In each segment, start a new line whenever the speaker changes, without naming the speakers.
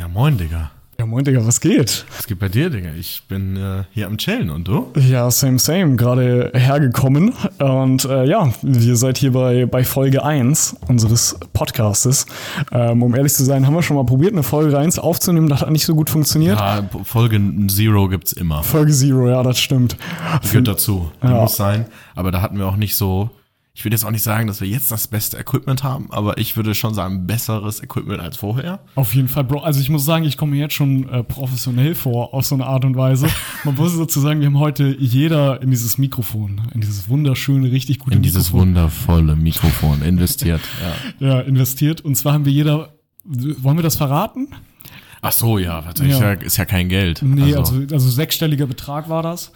Ja, moin, Digga.
Ja, moin, Digga, was geht?
Was geht bei dir, Digga? Ich bin äh, hier am Chillen und du?
Ja, same, same. Gerade hergekommen. Und äh, ja, ihr seid hier bei, bei Folge 1 unseres Podcastes. Ähm, um ehrlich zu sein, haben wir schon mal probiert, eine Folge 1 aufzunehmen. Das hat nicht so gut funktioniert.
Ja, Folge Zero gibt's immer.
Folge Zero, ja, das stimmt.
Gehört dazu. Die
Ja.
muss sein. Aber da hatten wir auch nicht so. Ich will jetzt auch nicht sagen, dass wir jetzt das beste Equipment haben, aber ich würde schon sagen, besseres Equipment als vorher.
Auf jeden Fall, Bro. Also ich muss sagen, ich komme mir jetzt schon äh, professionell vor, auf so eine Art und Weise. Man muss sozusagen, wir haben heute jeder in dieses Mikrofon, in dieses wunderschöne, richtig gute
In dieses
Mikrofon
wundervolle Mikrofon investiert. Ja.
ja, investiert. Und zwar haben wir jeder, wollen wir das verraten?
Ach so, ja, warte,
Ja.
Ist, ja, kein Geld.
Nee, also, also, sechsstelliger Betrag war das.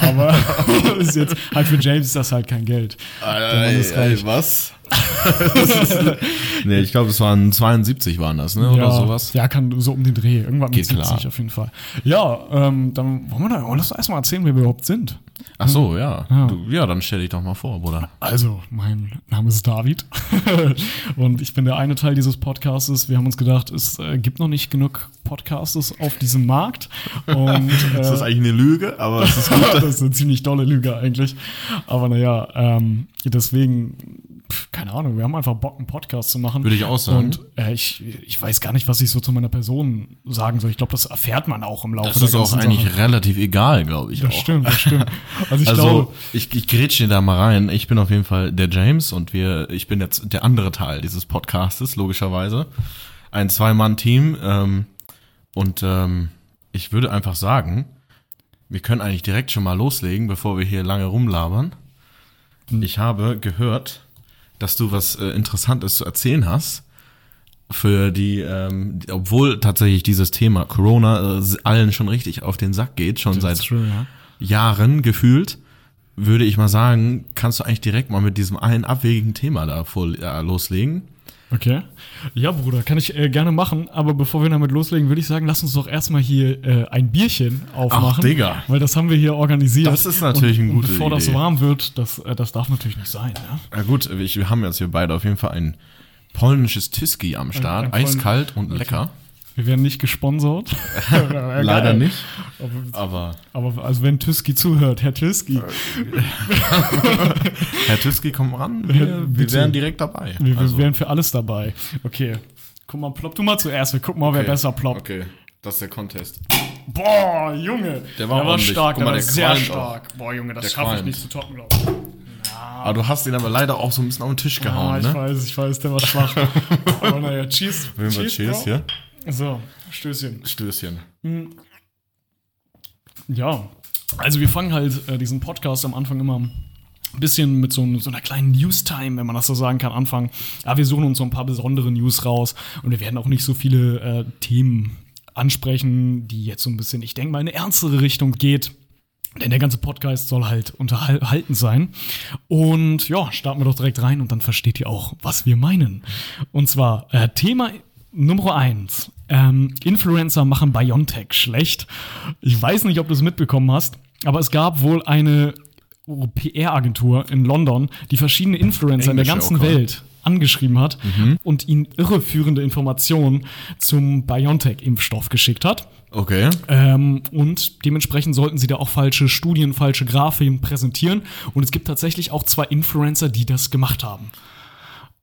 Aber ist jetzt, halt für James ist das halt kein Geld. Mann ist reich.
Was? nee, ich glaube, es waren 72 waren das, ne? Oder
ja,
sowas.
Ja, kann so um den Dreh. Irgendwann mit
Geht
70
klar.
auf jeden Fall. Ja, ähm, dann wollen wir da, lass doch erstmal erzählen, wer wir überhaupt sind.
Ach so, ja.
Ja.
Du, ja, dann stell dich doch mal vor, Bruder.
Also, mein Name ist David und ich bin der eine Teil dieses Podcastes. Wir haben uns gedacht, es äh, gibt noch nicht genug Podcasts auf diesem Markt. Und, äh,
Das ist eigentlich eine Lüge, aber es ist
das ist eine ziemlich dolle Lüge eigentlich. Aber naja, ähm, deswegen, keine Ahnung, wir haben einfach Bock, einen Podcast zu machen.
Würde ich auch sagen.
Und äh, ich, ich weiß gar nicht, was ich so zu meiner Person sagen soll. Ich glaube, das erfährt man auch im Laufe
Das
der
ist auch eigentlich
Sache.
relativ egal, glaube ich.
Das
auch.
stimmt, das stimmt. Also ich
also
glaube,
ich, ich grätsche da mal rein. Ich bin auf jeden Fall der James und wir, ich bin jetzt der andere Teil dieses Podcastes, logischerweise. Ein Zwei-Mann-Team. Ähm, und ähm, ich würde einfach sagen, wir können eigentlich direkt schon mal loslegen, bevor wir hier lange rumlabern. Ich habe gehört, dass du was äh, Interessantes zu erzählen hast. Für die, ähm, obwohl tatsächlich dieses Thema Corona äh, allen schon richtig auf den Sack geht, schon seit
That's true, ja.
Jahren gefühlt, würde ich mal sagen, kannst du eigentlich direkt mal mit diesem einen abwegigen Thema da voll äh, loslegen.
Okay. Ja, Bruder, kann ich äh, gerne machen. Aber bevor wir damit loslegen, würde ich sagen, lass uns doch erstmal hier äh, ein Bierchen aufmachen.
Digga.
Weil das haben wir hier organisiert.
Das ist natürlich
und,
eine gute
und bevor das
Idee.
warm wird, das, äh, das darf natürlich nicht sein. Ja?
Na gut, wir haben jetzt hier beide auf jeden Fall ein polnisches Tiski am Start.
ein Poln-
Eiskalt und lecker.
Wir werden nicht gesponsert. Ja,
Leider nicht.
Aber,
Aber
aber also wenn Tüski zuhört, Herr Tüski,
Herr Tiski, komm ran. Wir, wir wären direkt dabei.
wir, wir
Also,
wären für alles dabei. Okay. Guck mal, plopp du mal zuerst. Wir gucken mal, wer
okay.
besser ploppt.
Okay, das ist der Contest.
Boah, Junge.
Der war ordentlich.
stark,
Guck
der
mal,
war
der
sehr
qualmt
stark. Boah, Junge, das
Der
schaffe ich nicht zu toppen, glaube ich.
Aber du hast ihn aber leider auch so ein bisschen auf den Tisch
Ah,
gehauen,
ich
ne?
weiß, ich weiß, der war schwach. Aber naja, cheers.
Wenn wir Cheers
Bro. So, Stößchen.
Stößchen.
Ja, also wir fangen halt äh, diesen Podcast am Anfang immer ein bisschen mit so, so einer kleinen News-Time, wenn man das so sagen kann, anfangen. Ja, wir suchen uns so ein paar besondere News raus und wir werden auch nicht so viele äh, Themen ansprechen, die jetzt so ein bisschen, ich denke mal, in eine ernstere Richtung geht. Denn der ganze Podcast soll halt unterhalten sein. Und ja, starten wir doch direkt rein und dann versteht ihr auch, was wir meinen. Und zwar äh, Thema Nummer eins. Ähm, Influencer machen Biontech schlecht. Ich weiß nicht, ob du es mitbekommen hast, aber es gab wohl eine PR-Agentur in London, die verschiedene Influencer in der
Englische
ganzen
oder?
Welt angeschrieben hat und ihnen irreführende Informationen zum BioNTech-Impfstoff geschickt hat.
Okay.
Ähm, und dementsprechend sollten sie da auch falsche Studien, falsche Graphiken präsentieren. Und es gibt tatsächlich auch zwei Influencer, die das gemacht haben.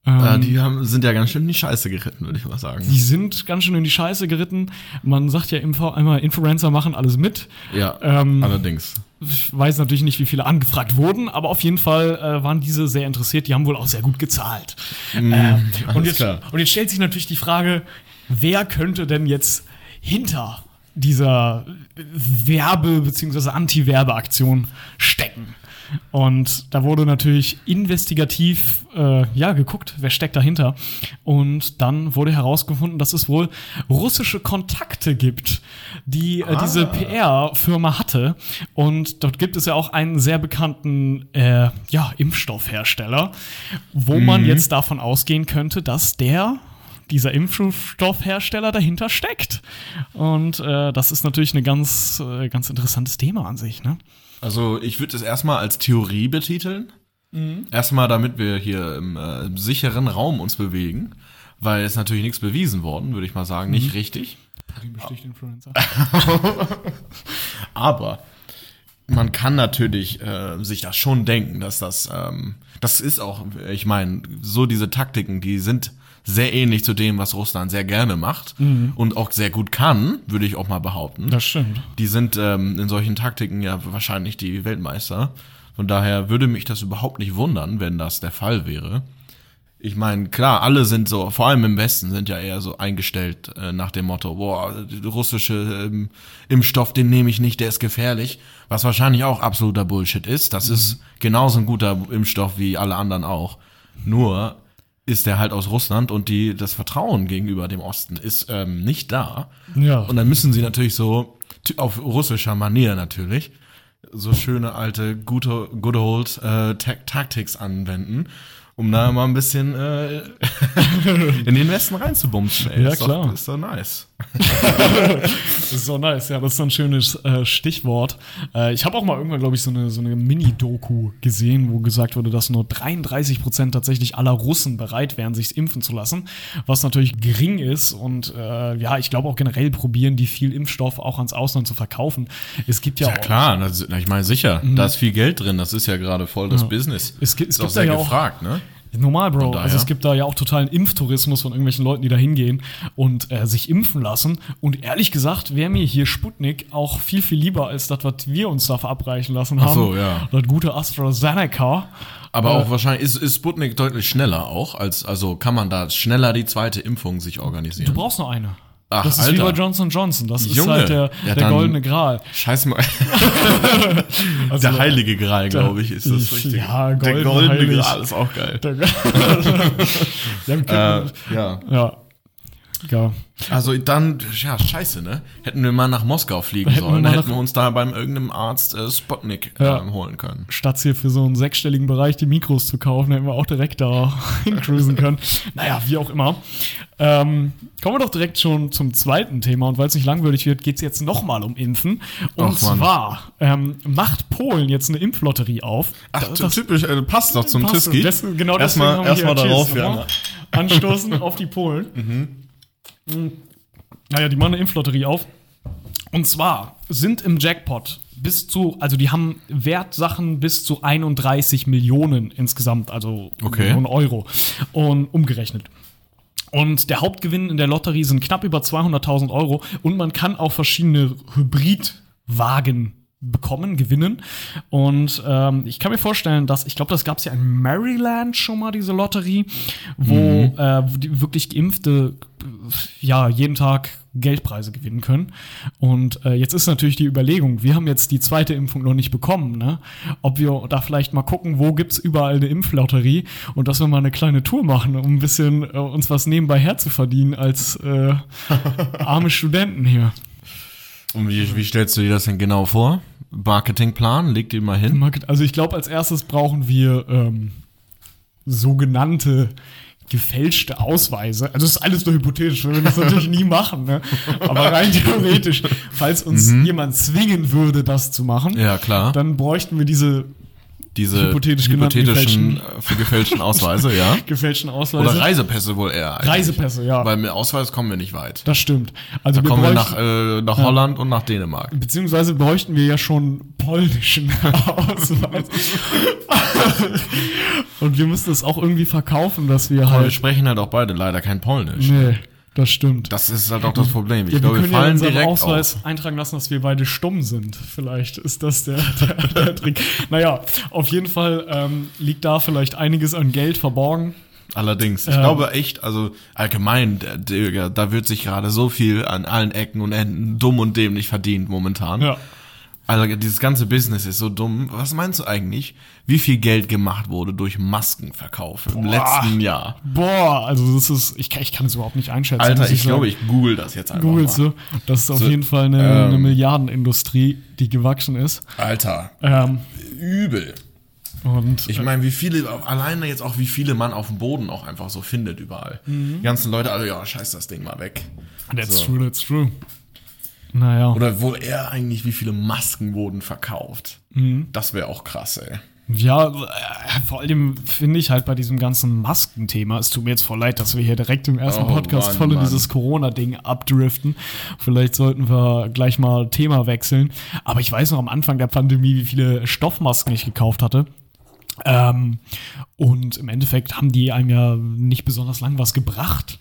Äh, die haben, sind ja ganz schön in die Scheiße geritten, würde ich mal sagen.
Die sind ganz schön in die Scheiße geritten. Man sagt ja immer, Influencer machen alles mit.
Ja,
Ähm,
allerdings.
Ich weiß natürlich nicht, wie viele angefragt wurden, aber auf jeden Fall äh, waren diese sehr interessiert. Die haben wohl auch sehr gut gezahlt. ähm, und,
alles
jetzt,
klar.
und jetzt stellt sich natürlich die Frage, wer könnte denn jetzt hinter dieser Werbe- bzw. Anti-Werbeaktion stecken? Und da wurde natürlich investigativ äh, ja, geguckt, wer steckt dahinter. Und dann wurde herausgefunden, dass es wohl russische Kontakte gibt, die äh, diese PR-Firma hatte. Und dort gibt es ja auch einen sehr bekannten äh, ja, Impfstoffhersteller, wo man jetzt davon ausgehen könnte, dass der dieser Impfstoffhersteller dahinter steckt. Und äh, das ist natürlich ein ganz, äh, ganz interessantes Thema an sich. Ne?
Also ich würde es erstmal als Theorie betiteln. Erstmal, damit wir hier im äh, sicheren Raum uns bewegen. weil es natürlich nichts bewiesen worden, würde ich mal sagen, nicht richtig.
Influencer.
Aber man kann natürlich äh, sich das schon denken, dass das, ähm, das ist auch, ich meine, so diese Taktiken, die sind sehr ähnlich zu dem, was Russland sehr gerne macht und auch sehr gut kann, würde ich auch mal behaupten.
Das stimmt.
Die sind ähm, in solchen Taktiken ja wahrscheinlich die Weltmeister. Von daher würde mich das überhaupt nicht wundern, wenn das der Fall wäre. Ich meine, klar, alle sind so, vor allem im Westen, sind ja eher so eingestellt äh, nach dem Motto, boah, russische ähm, Impfstoff, den nehme ich nicht, der ist gefährlich. Was wahrscheinlich auch absoluter Bullshit ist. Das ist genauso ein guter Impfstoff wie alle anderen auch. Nur ist der halt aus Russland und die, das Vertrauen gegenüber dem Osten ist ähm, nicht da.
Ja.
Und dann müssen sie natürlich so, auf russischer Manier natürlich, so schöne alte, gute, good old äh, Ta- Tactics anwenden, um da mal ein bisschen äh, in den Westen reinzubumsen. Ey.
Ja,
ist
klar.
Doch, ist doch nice.
Das ist so nice, ja, das ist so ein schönes äh, Stichwort. Äh, ich habe auch mal irgendwann, glaube ich, so eine, so eine Mini-Doku gesehen, wo gesagt wurde, dass nur 33 Prozent tatsächlich aller Russen bereit wären, sich impfen zu lassen, was natürlich gering ist und äh, ja, ich glaube auch generell probieren, die viel Impfstoff auch ans Ausland zu verkaufen. Es gibt ja,
Ja
auch,
klar, das, ich meine sicher, da ist viel Geld drin, das ist ja gerade voll das Business.
Es gibt- es
ist auch
gibt da
sehr
ja auch-
gefragt, ne?
Normal, Bro.
daher.
Also es gibt da ja auch totalen Impftourismus von irgendwelchen Leuten, die da hingehen und äh, sich impfen lassen. Und ehrlich gesagt, wäre mir hier Sputnik auch viel, viel lieber als das, was wir uns da verabreichen lassen haben.
so, ja.
Das gute AstraZeneca.
Aber
Äh,
auch wahrscheinlich ist, ist Sputnik deutlich schneller auch, als also kann man da schneller die zweite Impfung sich organisieren.
Du brauchst nur eine.
Ach,
das ist wie
Alter.
bei Johnson Johnson. Das ist
Junge.
halt der,
Ja,
der goldene Gral.
Scheiß mal.
Also,
Der heilige Gral, glaube ich, ist das
Ich-
richtig.
ja,
der
golden
goldene
heilig.
Gral ist auch geil.
Der, ja,
Äh, ja.
ja. Ja.
Also dann, ja, scheiße, ne? Hätten wir mal nach Moskau fliegen
Hätten wir
sollen, dann hätten wir uns da beim irgendeinem Arzt äh, Sputnik
Ja.
ähm, holen können.
statt hier für so einen sechsstelligen Bereich die Mikros zu kaufen, hätten wir auch direkt da hincruisen können. Naja, wie auch immer. Ähm, kommen wir doch direkt schon zum zweiten Thema. Und weil es nicht langweilig wird, geht es jetzt nochmal um Impfen. Und
Ach,
zwar ähm, macht Polen jetzt eine Impflotterie auf.
Ach,
Das-
typisch, äh, passt doch zum. Tiski.
Genau
erstmal,
wir hier
darauf, ja.
nochmal. Anstoßen auf die Polen. Mhm. Naja, die machen eine Impflotterie auf. Und zwar sind im Jackpot bis zu, also die haben Wertsachen bis zu 31 Millionen insgesamt, also
Okay.
Millionen Euro und umgerechnet. Und der Hauptgewinn in der Lotterie sind knapp über 200.000 Euro und man kann auch verschiedene Hybridwagen bekommen, gewinnen. Und ähm, ich kann mir vorstellen, dass, ich glaube, das gab es ja in Maryland schon mal, diese Lotterie, wo, äh, wo die wirklich Geimpfte ja jeden Tag Geldpreise gewinnen können. Und äh, jetzt ist natürlich die Überlegung, wir haben jetzt die zweite Impfung noch nicht bekommen, ne? ob wir da vielleicht mal gucken, wo gibt's überall eine Impflotterie und dass wir mal eine kleine Tour machen, um ein bisschen äh, uns was nebenbei herzuverdienen als äh, arme Studenten hier.
Und wie, wie stellst du dir das denn genau vor? Marketingplan, leg den mal hin.
Also ich glaube, als erstes brauchen wir ähm, sogenannte gefälschte Ausweise. Also das ist alles nur hypothetisch, wir würden das natürlich nie machen, ne? Aber rein theoretisch, falls uns jemand zwingen würde, das zu machen,
Mhm. Ja, klar.
dann bräuchten wir diese
Diese
hypothetisch
hypothetischen, äh, für gefälschten Ausweise, ja.
gefälschten Ausweise.
Oder Reisepässe wohl eher. eigentlich.
Reisepässe, ja.
Weil mit Ausweis kommen wir nicht weit.
das stimmt. Also
Da kommen wir nach, äh, nach Holland und nach Dänemark.
Beziehungsweise bräuchten wir ja schon polnischen Ausweis. Und wir müssen es auch irgendwie verkaufen, dass wir
Wir
halt.
sprechen halt auch beide leider kein Polnisch.
Nee, das stimmt.
Das ist halt auch das Problem. Ich
ja, wir
glaube, wir
können ja in
fallen
unserem
direkt
Ausweis
auf.
eintragen lassen, dass wir beide stumm sind. Vielleicht ist das der, der, der Trick. Naja, auf jeden Fall ähm, liegt da vielleicht einiges an Geld verborgen.
Allerdings, ich
Ähm.
glaube echt, also allgemein, da wird sich gerade so viel an allen Ecken und Enden dumm und dämlich verdient momentan.
Ja.
Also dieses ganze Business ist so dumm. Was meinst du eigentlich, wie viel Geld gemacht wurde durch Maskenverkauf im
Boah.
letzten Jahr?
Boah, also das ist, ich kann, ich kann es überhaupt nicht einschätzen.
Alter,
muss
ich glaube, ich google das jetzt einfach
Googelst
mal.
du? Das ist auf
So,
jeden Fall eine,
ähm,
eine Milliardenindustrie, die gewachsen ist.
Alter,
Ähm,
übel.
und
Ich meine, wie viele, alleine jetzt auch, wie viele man auf dem Boden auch einfach so findet überall.
Mhm.
Die ganzen Leute, also ja, scheiß das Ding mal weg.
that's
so.
true, that's true. Naja.
Oder wohl eher eigentlich, wie viele Masken wurden verkauft.
Mhm.
Das wäre auch krass, ey.
Ja, äh, vor allem finde ich halt bei diesem ganzen Maskenthema, es tut mir jetzt voll leid, dass wir hier direkt im ersten
Oh,
Podcast
Mann,
voll in
Mann.
dieses Corona-Ding abdriften. Vielleicht sollten wir gleich mal Thema wechseln. Aber ich weiß noch am Anfang der Pandemie, wie viele Stoffmasken ich gekauft hatte. Ähm, und im Endeffekt haben die einem ja nicht besonders lang was gebracht.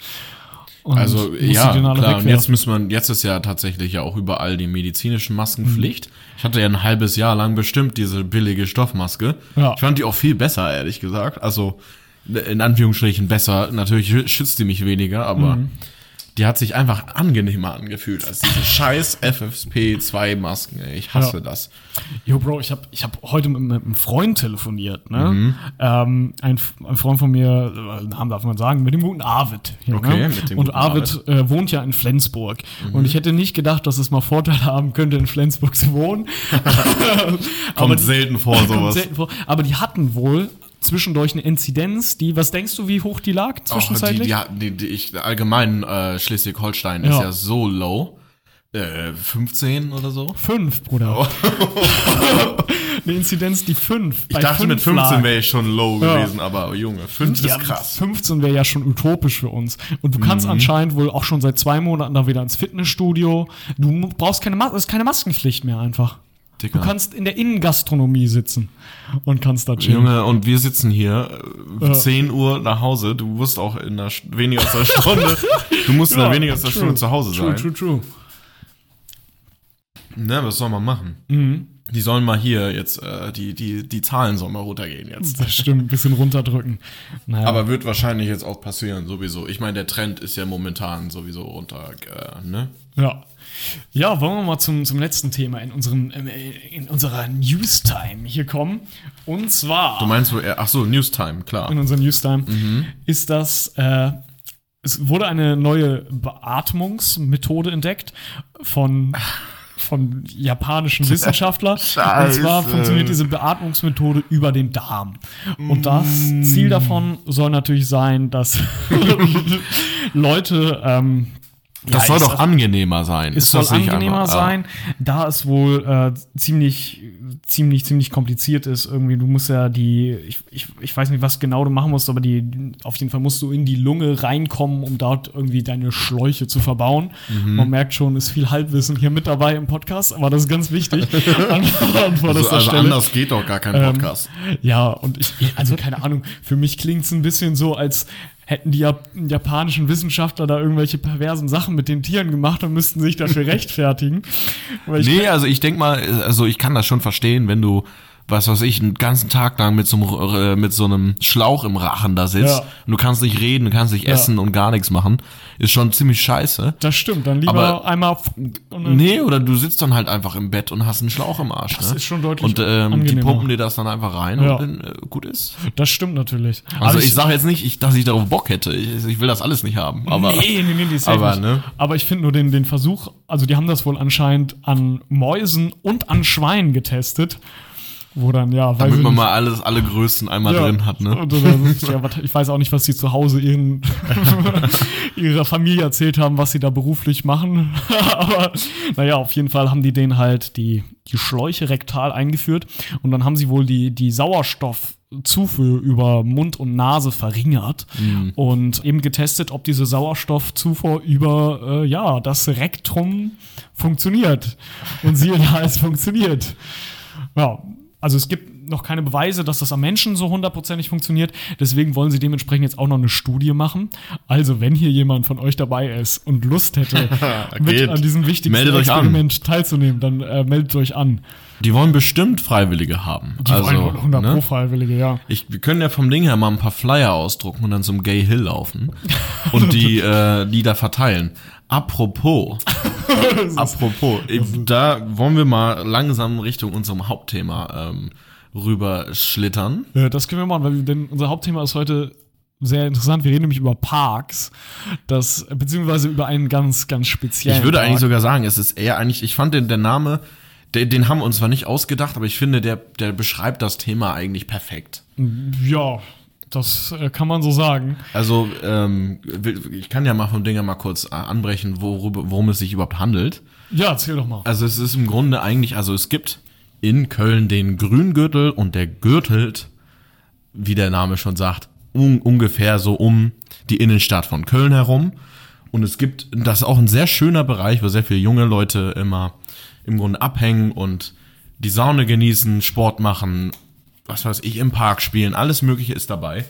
Und
Also ja, klar. Und jetzt muss man, jetzt ist ja tatsächlich ja auch überall die medizinischen Masken Pflicht. Ich hatte ja ein halbes Jahr lang bestimmt diese billige Stoffmaske.
Ja.
Ich fand die auch viel besser, ehrlich gesagt. Also in Anführungsstrichen besser. Natürlich schützt die mich weniger, aber
Mhm.
Die hat sich einfach angenehmer angefühlt als diese scheiß FFP2-Masken. ey. Ich hasse
Ja.
das.
Jo, Bro, ich habe ich hab heute mit, mit einem Freund telefoniert, ne?
Mhm.
Ähm, ein, ein Freund von mir, äh, Namen darf man sagen, mit dem guten Arvid. Hier,
Okay,
ne?
mit dem
Und
guten
Arvid äh, wohnt ja in Flensburg. Und ich hätte nicht gedacht, dass es mal Vorteile haben könnte, in Flensburg zu wohnen.
Kommt selten vor,
kommt
sowas.
selten vor. Aber die hatten wohl zwischendurch eine Inzidenz, die, was denkst du, wie hoch die lag
Oh,
zwischenzeitlich?
die, die, die, ich, allgemein äh, Schleswig-Holstein ist
Ja.
ja so low. Äh, 15 oder so.
Fünf, Bruder. eine Inzidenz, die fünf.
Ich dachte, mit 15 wäre ich schon low
Ja.
gewesen, aber Junge, 5
Ja,
ist krass.
15 wäre ja schon utopisch für uns. Und du
Mhm.
kannst anscheinend wohl auch schon seit zwei Monaten da wieder ins Fitnessstudio. Du brauchst keine, Mas ist keine Maskenpflicht mehr einfach.
Dicker.
Du kannst in der Innengastronomie sitzen und kannst da chillen.
Junge, und wir sitzen hier äh,
Ja.
10 Uhr nach Hause. Du musst auch in einer, weniger als einer Stunde, du musst in
Ja,
einer weniger als einer
true.
Stunde zu Hause
True,
sein.
true, true.
Ne, was soll man machen?
Mhm.
Die sollen mal hier jetzt, äh, die, die, die Zahlen sollen mal runtergehen jetzt.
Das stimmt, ein bisschen runterdrücken. Naja.
Aber wird wahrscheinlich jetzt auch passieren, sowieso. Ich meine, der Trend ist ja momentan sowieso runter, äh, ne?
Ja. Ja, wollen wir mal zum, zum letzten Thema in, unserem, ähm, äh, in unserer Newstime hier kommen. Und zwar.
Du meinst wohl, ach so, Newstime, klar.
in unserem Newstime,
Mhm.
ist das, äh, es wurde eine neue Beatmungsmethode entdeckt von, von japanischen Wissenschaftlern. Und zwar funktioniert diese Beatmungsmethode über den Darm. Und das
Mm.
Ziel davon soll natürlich sein, dass Leute ähm,
Das
ja,
soll doch angenehmer sein.
es soll angenehmer
einfach-
sein, da es wohl äh, ziemlich, ziemlich, ziemlich kompliziert ist. Irgendwie, du musst ja die, ich, ich, ich weiß nicht, was genau du machen musst, aber die, auf jeden Fall musst du in die Lunge reinkommen, um dort irgendwie deine Schläuche zu verbauen.
Mhm.
Man merkt schon, ist viel Halbwissen hier mit dabei im Podcast, aber das ist ganz wichtig. An, an
Also, also anders geht doch gar kein
Ähm,
Podcast.
Ja, und ich, also keine Ahnung, für mich klingt es ein bisschen so, als hätten die Jap japanischen Wissenschaftler da irgendwelche perversen Sachen mit den Tieren gemacht und müssten sich dafür rechtfertigen.
Nee, also ich denk mal, also ich kann das schon verstehen, wenn du, was weiß ich, einen ganzen Tag lang mit so einem, äh, mit so einem Schlauch im Rachen da sitzt
Ja.
und du kannst nicht reden, du kannst nicht
Ja.
essen und gar nichts machen, ist schon ziemlich scheiße.
Das stimmt, dann lieber
Aber-
einmal. Dann,
Nee, oder du sitzt dann halt einfach im Bett und hast einen Schlauch im Arsch.
Das
ne?
ist schon deutlich
Und ähm, die pumpen dir das dann einfach rein
Ja.
und dann äh, gut ist.
Das stimmt natürlich.
Also ich, sage jetzt nicht, ich, dass ich darauf Bock hätte. Ich, ich will das alles nicht haben. Aber
nee, nee, nee, safe
aber,
nicht.
ne?
aber ich finde nur den, den Versuch, also die haben das wohl anscheinend an Mäusen und an Schweinen getestet. Wo dann, ja, weiß
damit man
nicht.
mal alles, alle Größen einmal drin hat, ne?
Ja, ich weiß auch nicht, was sie zu Hause ihren, ihrer Familie erzählt haben, was sie da beruflich machen. Aber naja, auf jeden Fall haben die denen halt die, die Schläuche rektal eingeführt und dann haben sie wohl die, die Sauerstoffzufuhr über Mund und Nase verringert und eben getestet, ob diese Sauerstoffzufuhr über äh, ja, das Rektrum funktioniert. Und siehe da, es funktioniert. Ja, also es gibt noch keine Beweise, dass das am Menschen so hundertprozentig funktioniert. Deswegen wollen sie dementsprechend jetzt auch noch eine Studie machen. Also, wenn hier jemand von euch dabei ist und Lust hätte, mit an diesem wichtigsten
Meldet euch an.
Experiment teilzunehmen, dann äh, meldet euch an.
Die wollen bestimmt Freiwillige haben.
Die
also,
wollen wohl 100
ne?
Pro Freiwillige, ja.
Ich, wir können ja vom Ding her mal ein paar Flyer ausdrucken und dann zum Gay Hill laufen und die, äh, die da verteilen. Apropos, apropos, da wollen wir mal langsam Richtung unserem Hauptthema ähm, rüber schlittern.
Ja, das können wir machen, weil wir- denn unser Hauptthema ist heute sehr interessant. Wir reden nämlich über Parks, das, beziehungsweise über einen ganz, ganz speziellen
Ich würde
Park.
eigentlich sogar sagen, es ist eher eigentlich, ich fand den, der Name, den, den haben wir uns zwar nicht ausgedacht, aber ich finde, der, der beschreibt das Thema eigentlich perfekt.
Ja, das äh, kann man so sagen.
Also, ähm, ich kann ja mal vom Dinger mal kurz äh, anbrechen, worüber, worum es sich überhaupt handelt.
Ja, erzähl doch mal.
Also es ist im Grunde eigentlich, also es gibt in Köln den Grüngürtel und der gürtelt, wie der Name schon sagt, un ungefähr so um die Innenstadt von Köln herum. Und es gibt, das ist auch ein sehr schöner Bereich, wo sehr viele junge Leute immer im Grunde abhängen und die Saune genießen, Sport machen, was weiß ich, im Park spielen, alles Mögliche ist dabei.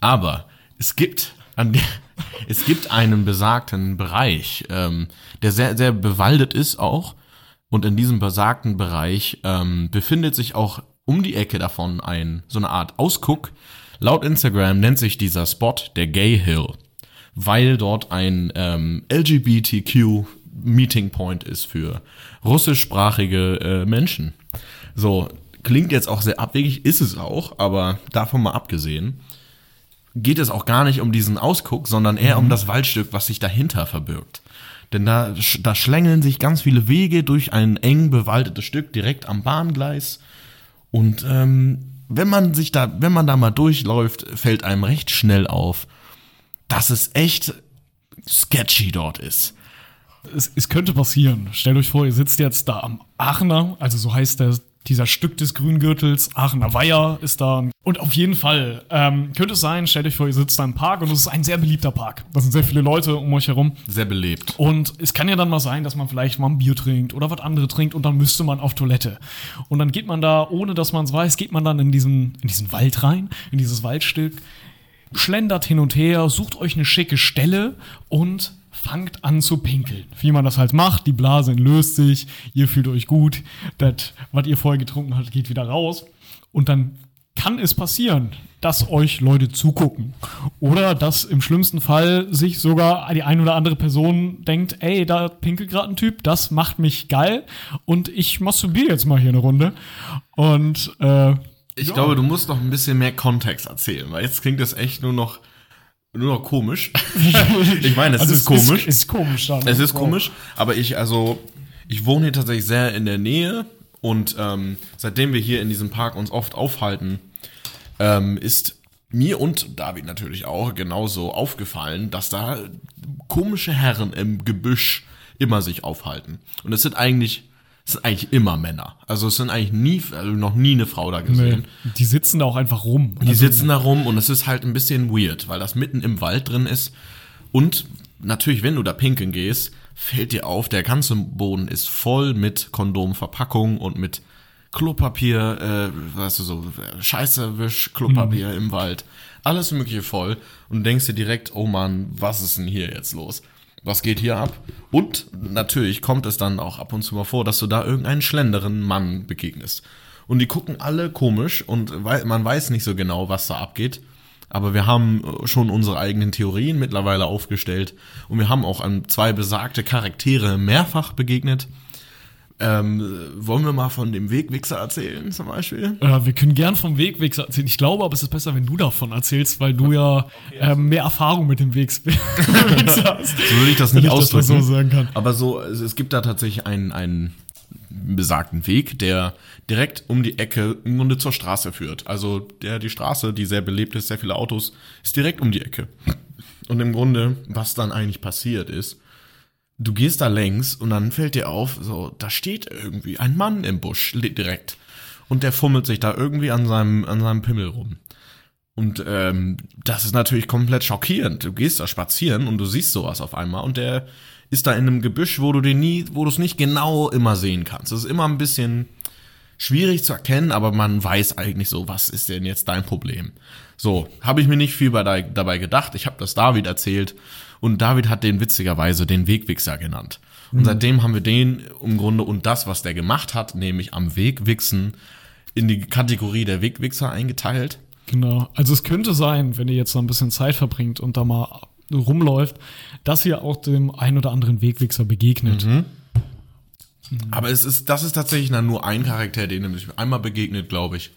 Aber es gibt an es gibt einen besagten Bereich, ähm, der sehr, sehr bewaldet ist auch. Und in diesem besagten Bereich ähm, befindet sich auch um die Ecke davon ein, so eine Art Ausguck. Laut Instagram nennt sich dieser Spot der Gay Hill, weil dort ein ähm, LGBTQ Meeting Point ist für russischsprachige äh, Menschen. So, klingt jetzt auch sehr abwegig, ist es auch, aber davon mal abgesehen, geht es auch gar nicht um diesen Ausguck, sondern eher um das Waldstück, was sich dahinter verbirgt. Denn da, da schlängeln sich ganz viele Wege durch ein eng bewaldetes Stück direkt am Bahngleis. Und ähm, wenn man sich da, wenn man da mal durchläuft, fällt einem recht schnell auf, dass es echt sketchy dort ist.
Es, es könnte passieren. Stellt euch vor, ihr sitzt jetzt da am Aachener, also so heißt der, dieser Stück des Grüngürtels, Aachener Weiher ist da. Und auf jeden Fall ähm, könnte es sein, stellt euch vor, ihr sitzt da im Park und es ist ein sehr beliebter Park. Da sind sehr viele Leute um euch herum.
Sehr belebt.
Und es kann ja dann mal sein, dass man vielleicht mal ein Bier trinkt oder was anderes trinkt und dann müsste man auf Toilette. Und dann geht man da, ohne dass man es weiß, geht man dann in diesen, in diesen Wald rein, in dieses Waldstück, schlendert hin und her, sucht euch eine schicke Stelle und fangt an zu pinkeln. Wie man das halt macht, die Blase löst sich, ihr fühlt euch gut, das, was ihr vorher getrunken habt, geht wieder raus. Und dann kann es passieren, dass euch Leute zugucken. Oder dass im schlimmsten Fall sich sogar die ein oder andere Person denkt, ey, da pinkelt gerade ein Typ, das macht mich geil und ich masturbiere jetzt mal hier eine Runde. Und äh,
Ich
Ja.
glaube, du musst noch ein bisschen mehr Kontext erzählen, weil jetzt klingt das echt nur noch, nur noch komisch. ich meine, es
also
ist komisch.
Ist, ist komisch dann.
Es ist
Wow.
komisch, aber ich, also, ich wohne hier tatsächlich sehr in der Nähe und ähm, seitdem wir hier in diesem Park uns oft aufhalten, ähm, ist mir und David natürlich auch genauso aufgefallen, dass da komische Herren im Gebüsch immer sich aufhalten. Und es sind eigentlich, es sind eigentlich immer Männer. Also es sind eigentlich nie, also noch nie eine Frau da
Nee,
gesehen.
die sitzen da auch einfach rum.
Die
Also,
sitzen da rum und es ist halt ein bisschen weird, weil das mitten im Wald drin ist. Und natürlich, wenn du da pinkeln gehst, fällt dir auf, der ganze Boden ist voll mit Kondomverpackung und mit Klopapier, äh, weißt du, so äh, Scheißerwisch, Klopapier im Wald. Alles mögliche voll. Und du denkst dir direkt, oh Mann, was ist denn hier jetzt los? Was geht hier ab? Und natürlich kommt es dann auch ab und zu mal vor, dass du da irgendeinen schlenderen Mann begegnest. Und die gucken alle komisch und man weiß nicht so genau, was da abgeht. Aber wir haben äh, schon unsere eigenen Theorien mittlerweile aufgestellt und wir haben auch an zwei besagte Charaktere mehrfach begegnet. Ähm, wollen wir mal von dem Wegwichser erzählen zum Beispiel?
Äh, wir können gern vom Wegwichser erzählen. Ich glaube aber, es ist besser, wenn du davon erzählst, weil du ja äh, mehr Erfahrung mit dem Wegwichser hast.
So würde ich das nicht
ich das
ausdrücken.
so sagen kann.
Aber so, es, es gibt da tatsächlich einen, einen besagten Weg, der direkt um die Ecke im Grunde zur Straße führt. Also der, die Straße, die sehr belebt ist, sehr viele Autos, ist direkt um die Ecke. Und im Grunde, was dann eigentlich passiert ist, du gehst da längs und dann fällt dir auf, so, da steht irgendwie ein Mann im Busch direkt. Und der fummelt sich da irgendwie an seinem, an seinem Pimmel rum. Und ähm, das ist natürlich komplett schockierend. Du gehst da spazieren und du siehst sowas auf einmal und der ist da in einem Gebüsch, wo du den nie, wo du es nicht genau immer sehen kannst. Das ist immer ein bisschen schwierig zu erkennen, aber man weiß eigentlich so, was ist denn jetzt dein Problem? So, habe ich mir nicht viel bei, da- dabei gedacht. Ich habe das David erzählt und David hat den witzigerweise den Wegwichser genannt. Und seitdem haben wir den im Grunde und das, was der gemacht hat, nämlich am Wegwichsen, in die Kategorie der Wegwichser eingeteilt.
Genau. Also es könnte sein, wenn ihr jetzt noch ein bisschen Zeit verbringt und da mal rumläuft, dass ihr auch dem ein oder anderen Wegwichser begegnet.
Aber es ist, das ist tatsächlich dann nur ein Charakter, den nämlich einmal begegnet, glaube ich.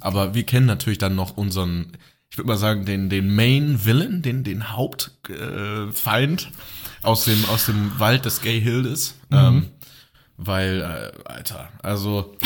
Aber wir kennen natürlich dann noch unseren, ich würde mal sagen, den, den Main Villain, den, den Hauptfeind äh, aus dem, aus dem Wald des Gay Hildes. Ähm, weil, äh, Alter, also,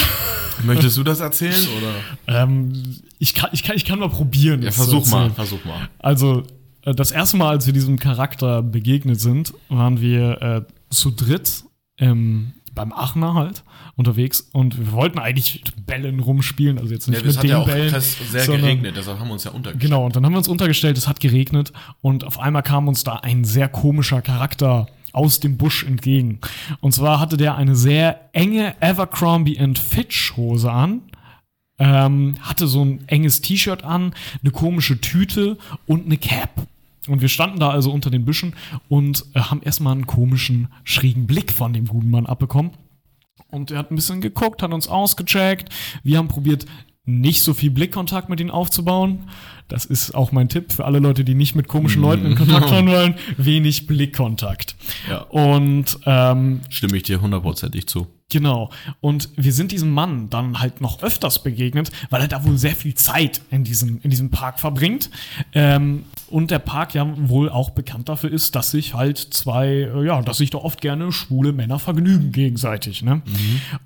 möchtest du das erzählen oder?
Ähm, ich, kann, ich, kann, ich kann mal probieren.
Ja, versuch mal, versuch mal.
Also, äh, das erste Mal, als wir diesem Charakter begegnet sind, waren wir äh, zu dritt im beim Aachener halt unterwegs und wir wollten eigentlich mit Bällen rumspielen, also jetzt nicht
Ja,
mit
hat
den
ja auch
Bällen.
sehr
sondern-
geregnet, deshalb haben wir uns ja untergestellt.
Genau, und dann haben wir uns untergestellt, es hat geregnet und auf einmal kam uns da ein sehr komischer Charakter aus dem Busch entgegen. Und zwar hatte der eine sehr enge Abercrombie Fitch Hose an, ähm, hatte so ein enges T-Shirt an, eine komische Tüte und eine Cap. Und wir standen da also unter den Büschen und äh, haben erstmal einen komischen, schrägen Blick von dem guten Mann abbekommen. Und er hat ein bisschen geguckt, hat uns ausgecheckt. Wir haben probiert, nicht so viel Blickkontakt mit ihm aufzubauen. Das ist auch mein Tipp für alle Leute, die nicht mit komischen Leuten in Kontakt haben wollen. Wenig Blickkontakt.
Ja.
Und ähm,
Stimme ich dir hundertprozentig zu.
Genau. Und wir sind diesem Mann dann halt noch öfters begegnet, weil er da wohl sehr viel Zeit in diesem, in diesem Park verbringt. Ähm, und der Park ja wohl auch bekannt dafür ist, dass sich halt zwei, äh, ja, dass sich da oft gerne schwule Männer vergnügen gegenseitig. Ne?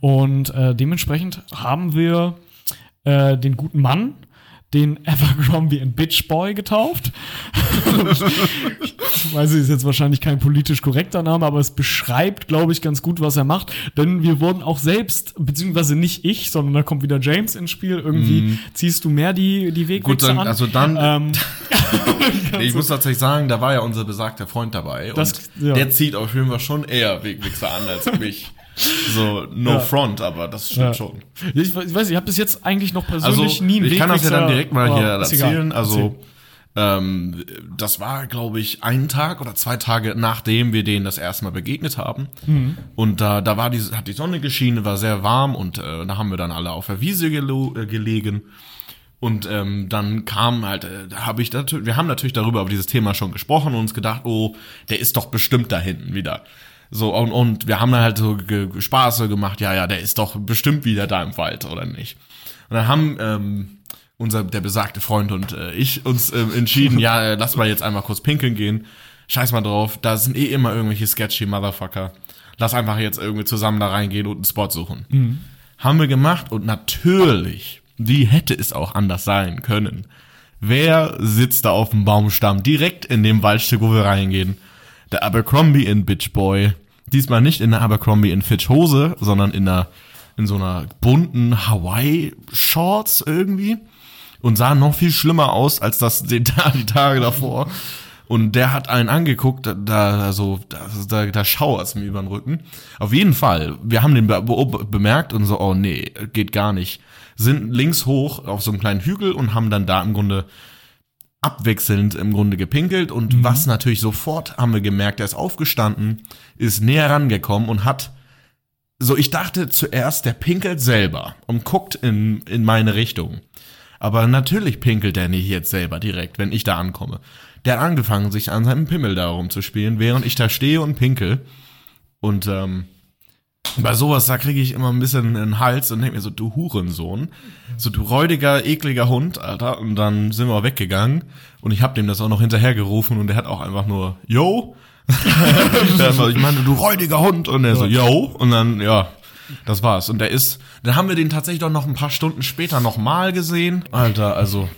Und äh, dementsprechend haben wir äh, den guten Mann, den Abercrombie and Bitch Boy getauft. ich weiß, es ist jetzt wahrscheinlich kein politisch korrekter Name, aber es beschreibt, glaube ich, ganz gut, was er macht. Denn wir wurden auch selbst, beziehungsweise nicht ich, sondern da kommt wieder James ins Spiel. Irgendwie ziehst du mehr die, die Wegwechsel
Gut, dann,
an.
also dann,
ähm,
ich muss tatsächlich sagen, da war ja unser besagter Freund dabei.
Das-
und
ja.
der zieht auf jeden Fall schon eher Wegwichser an als mich. So, no
Ja.
front, aber das stimmt
Ja.
schon.
ich, weiß- ich weiß, ich habe bis jetzt eigentlich noch
Also,
persönlich nie einen
ich kann das ja dann direkt mal hier erzählen. Also, ähm, das war, glaube ich, ein Tag oder zwei Tage, nachdem wir denen das erste Mal begegnet haben.
Mhm.
Und da, da war die, hat die Sonne geschienen, war sehr warm und äh, da haben wir dann alle auf der Wiese äh, gelegen. Und ähm, dann kam halt, äh, habe ich natürlich, wir haben natürlich darüber über dieses Thema schon gesprochen und uns gedacht, oh, der ist doch bestimmt da hinten wieder. So, und, und wir haben dann halt so ge- Spaße gemacht, ja, ja, der ist doch bestimmt wieder da im Wald, oder nicht? Und dann haben ähm, unser, der besagte Freund und äh, ich uns ähm, entschieden, ja, äh, lass mal jetzt einmal kurz pinkeln gehen. Scheiß mal drauf, da sind eh immer irgendwelche sketchy Motherfucker. Lass einfach jetzt irgendwie zusammen da reingehen und einen Spot suchen. Haben wir gemacht und natürlich, wie hätte es auch anders sein können? Wer sitzt da auf dem Baumstamm direkt in dem Waldstück, wo wir reingehen? Der Abercrombie in Bitch Boy. Diesmal nicht in der Abercrombie in Fitch Hose, sondern in einer, in so einer bunten Hawaii Shorts irgendwie. Und sah noch viel schlimmer aus als das die, Tage davor. Und der hat einen angeguckt, da, da so, da, da, da schauert's mir über den Rücken. Auf jeden Fall, wir haben den be bemerkt und so, oh nee, geht gar nicht. Sind links hoch auf so einem kleinen Hügel und haben dann da im Grunde abwechselnd im Grunde gepinkelt und was natürlich sofort haben wir gemerkt, er ist aufgestanden, ist näher rangekommen und hat so, ich dachte zuerst, der pinkelt selber und guckt in, in meine Richtung. Aber natürlich pinkelt er nicht jetzt selber direkt, wenn ich da ankomme. Der hat angefangen, sich an seinem Pimmel da rumzuspielen, während ich da stehe und pinkel. Und ähm, bei sowas, da kriege ich immer ein bisschen einen Hals und denke mir so, du Hurensohn. So, du räudiger, ekliger Hund, Alter. Und dann sind wir weggegangen. Und ich habe dem das auch noch hinterhergerufen und der hat auch einfach nur, yo. ich meine, du räudiger Hund. Und er so, yo. Und dann, ja, das war's. Und der ist, dann haben wir den tatsächlich doch noch ein paar Stunden später nochmal gesehen. Alter, also,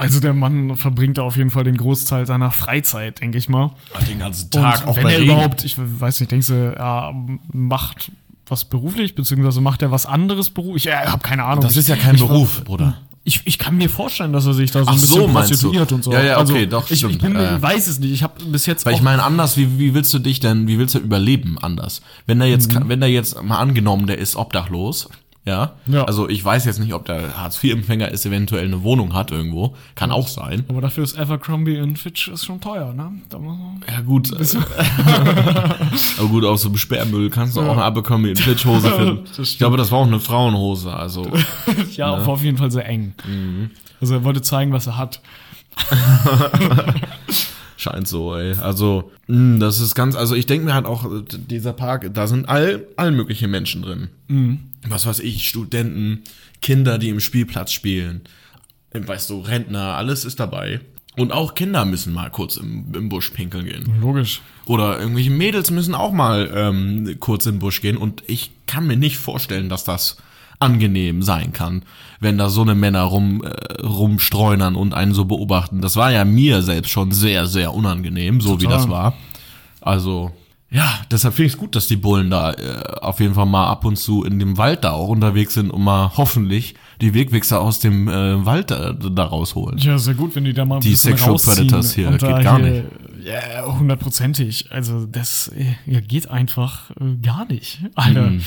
Also der Mann verbringt da auf jeden Fall den Großteil seiner Freizeit, denke ich mal.
den ganzen Tag
Und
auch
wenn
bei
er
Regen.
überhaupt, ich weiß nicht, denkst du, er macht was beruflich, beziehungsweise macht er was anderes beruflich? Ich habe keine Ahnung.
Das ist ja kein
ich,
Beruf, Bruder.
Ich, ich kann mir vorstellen, dass er sich da so
Ach
ein bisschen
so,
prostituiert und so.
Ja, ja,
also,
okay, doch,
ich, ich bin,
Äh.
weiß es nicht. Ich habe bis jetzt
Weil ich meine, anders, wie, wie willst du dich denn, wie willst du überleben anders? Wenn der jetzt,
Mhm.
wenn der jetzt mal angenommen, der ist obdachlos, ja?
Ja.
Also ich weiß jetzt nicht, ob der Hartz-IV-Empfänger ist, eventuell eine Wohnung hat irgendwo. Kann auch sein.
Aber dafür ist Abercrombie und Fitch ist schon teuer, ne?
Ja gut. aber gut, auf so einem Sperrmüll kannst du auch eine Abercrombie in Fitch-Hose finden.
Das stimmt.
ich glaube, das war auch eine Frauenhose, also.
ja, war auf jeden Fall sehr eng.
Mhm.
Also er wollte zeigen, was er hat.
Scheint so, ey. Also, mh, das ist ganz, also ich denke mir halt auch, dieser Park, da sind all, all mögliche Menschen drin. Was weiß ich, Studenten, Kinder, die im Spielplatz spielen, äh, weißt du, Rentner, alles ist dabei. Und auch Kinder müssen mal kurz im, im Busch pinkeln gehen.
Logisch.
Oder irgendwelche Mädels müssen auch mal ähm, kurz in den Busch gehen. Und ich kann mir nicht vorstellen, dass das angenehm sein kann, wenn da so eine Männer rum, äh, rumstreunern und einen so beobachten. Das war ja mir selbst schon sehr, sehr unangenehm, so wie
Total.
das war. Also, Ja, deshalb finde ich es gut, dass die Bullen da äh, auf jeden Fall mal ab und zu in dem Wald da auch unterwegs sind und mal hoffentlich die Wegwichser aus dem äh, Wald da, da rausholen.
Ja, sehr gut, wenn die da mal ein
Die
bisschen
Sexual
rausziehen
Predators hier, geht gar
hier- Ja, hundertprozentig. Also das äh, ja, geht einfach äh, gar nicht, Alter.
Mhm.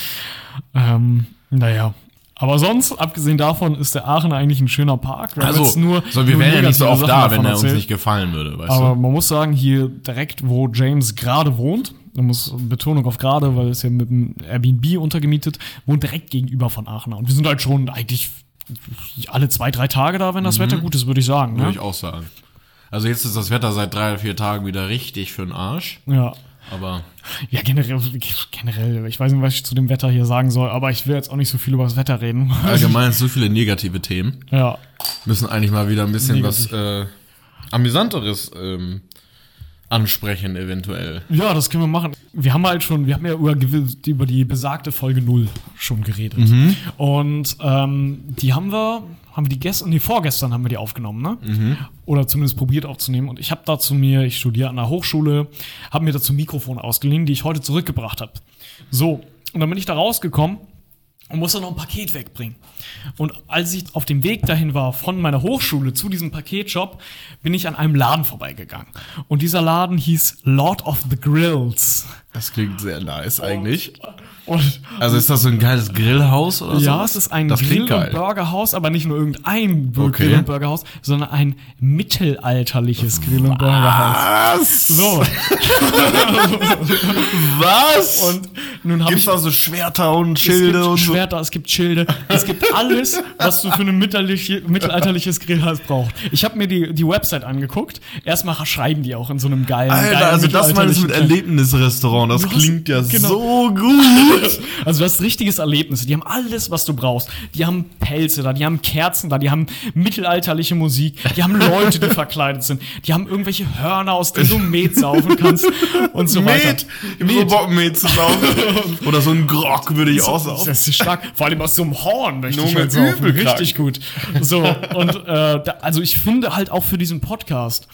Ähm, naja. Aber sonst, abgesehen davon, ist der Aachen eigentlich ein schöner Park. Wir
Also,
nur,
so, wir wären ja nicht so oft
Sachen
da, wenn er uns nicht gefallen würde, weißt
Aber
du?
man muss sagen, hier direkt, wo James gerade wohnt, da muss Betonung auf gerade, weil er ist ja mit dem Airbnb untergemietet, wohnt direkt gegenüber von Aachen. Und wir sind halt schon eigentlich alle zwei, drei Tage da, wenn das Wetter gut ist, würde ich sagen.
Mhm. Würde
Ne?
ich auch sagen. Also jetzt ist das Wetter seit drei oder vier Tagen wieder richtig für den Arsch.
Ja.
Aber
Ja, generell, generell, ich weiß nicht, was ich zu dem Wetter hier sagen soll, aber ich will jetzt auch nicht so viel über das Wetter reden.
allgemein so viele negative Themen.
ja.
Müssen eigentlich mal wieder ein bisschen
Negativ.
was äh, Amüsanteres ähm, ansprechen, eventuell.
Ja, das können wir machen. Wir haben halt schon, wir haben ja über, über die besagte Folge 0 schon geredet.
Mhm.
Und ähm, die haben wir, haben wir die gestern, nee, vorgestern haben wir die aufgenommen, ne?
Mhm.
Oder zumindest probiert aufzunehmen. Und ich habe dazu mir, ich studiere an der Hochschule, habe mir dazu Mikrofone ausgeliehen, die ich heute zurückgebracht habe. So, und dann bin ich da rausgekommen und musste noch ein Paket wegbringen. Und als ich auf dem Weg dahin war von meiner Hochschule zu diesem Paketshop, bin ich an einem Laden vorbeigegangen. Und dieser Laden hieß Lord of the Grills.
Das klingt sehr nice eigentlich.
Und
Also ist das so ein geiles Grillhaus oder so?
ja, es ist ein
das
Grill- und. Burgerhaus, aber nicht nur irgendein
Okay.
Grill- und Burgerhaus, sondern ein mittelalterliches Grill- und Burgerhaus.
Was?
So,
Was?
und nun habe ich
da so Schwerter und
es
Schilde
gibt
und so?
Schwerter, es gibt Schilde, es gibt alles, was du für ein mittelalterliche- mittelalterliches Grillhaus brauchst. Ich habe mir die, die Website angeguckt. Erstmal schreiben die auch in so einem geilen,
Alter,
geilen
also das meinst du mit Erlebnisrestaurant. Das
Du hast-
klingt ja
genau.
so gut.
Also du hast richtiges Erlebnis. Die haben alles, was du brauchst. Die haben Pelze da, die haben Kerzen da, die haben mittelalterliche Musik, die haben Leute, die verkleidet sind, die haben irgendwelche Hörner, aus denen du Met saufen kannst und so weiter.
Met. Ich hab so Bock, Met zu saufen. Oder so ein Grog würde ich auch saufen.
Das ist stark. Vor allem aus so einem Horn möchte ich
Junge,
halt saufen. Richtig gut. So, und äh, da, also ich finde halt auch für diesen Podcast,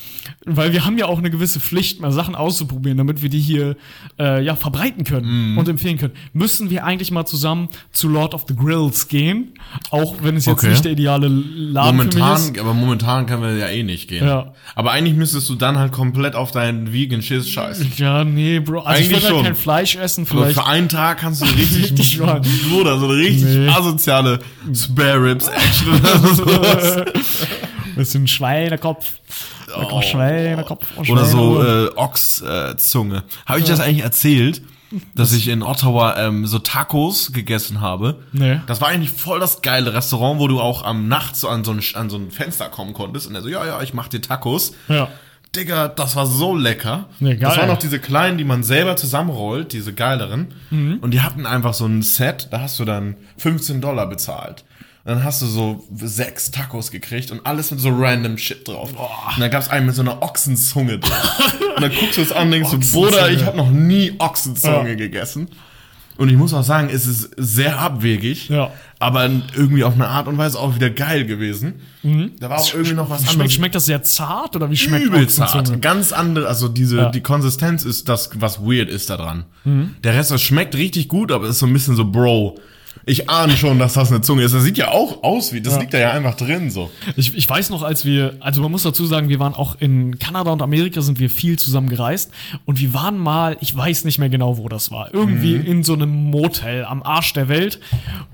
weil wir haben ja auch eine gewisse Pflicht, mal Sachen auszuprobieren, damit wir die hier äh, ja verbreiten können
Mhm.
und empfehlen können, müssen wir eigentlich mal zusammen zu Lord of the Grills gehen, auch wenn es jetzt
Okay.
nicht der ideale Laden für mich
Momentan,
ist.
aber momentan können wir ja eh nicht gehen.
Ja.
Aber eigentlich müsstest du dann halt komplett auf deinen Vegan Schiss scheißen.
Ja, nee, Bro. Also ich
Eigentlich
würde halt kein Fleisch essen, vielleicht.
für einen Tag kannst du richtig,
Richtig.
Bruder, so eine richtig
Nee.
asoziale Spare Ribs Action oder sowas.
Bisschen Schweinekopf.
Oh.
Schweinekopf.
Oder so äh, Ochszunge. Habe ich das eigentlich erzählt, dass ich in Ottawa ähm, so Tacos gegessen habe?
Nee.
Das war eigentlich voll das geile Restaurant, wo du auch am Nacht so an so ein, an so ein Fenster kommen konntest. Und er so, ja, ja, ich mach dir Tacos.
Ja.
Digga, das war so lecker.
Nee, geil.
Das waren noch diese kleinen, die man selber zusammenrollt, diese geileren.
Mhm.
Und die hatten einfach so ein Set, da hast du dann 15 Dollar bezahlt. Dann hast du so sechs Tacos gekriegt und alles mit so random Shit drauf. Und dann gab es einen mit so einer Ochsenzunge drauf. und dann guckst du es an und denkst so. Bruder, ich habe noch nie Ochsenzunge
Ja.
gegessen. Und ich muss auch sagen, es ist sehr abwegig,
Ja.
aber irgendwie auf eine Art und Weise auch wieder geil gewesen. Da war auch irgendwie noch was
Schmeckt,
anderes.
schmeckt das sehr zart oder wie schmeckt
Übel zart. Ganz andere, also diese,
Ja.
die Konsistenz ist das, was weird ist da dran.
Mhm.
Der Rest, das schmeckt richtig gut, aber ist so ein bisschen so, Bro. Ich ahne schon, dass das eine Zunge ist. Das sieht ja auch aus wie, das
Ja.
liegt da ja einfach drin, so.
Ich, ich weiß noch, als wir, also man muss dazu sagen, wir waren auch in Kanada und Amerika sind wir viel zusammen gereist und wir waren mal, ich weiß nicht mehr genau, wo das war, irgendwie
Mhm.
in so einem Motel am Arsch der Welt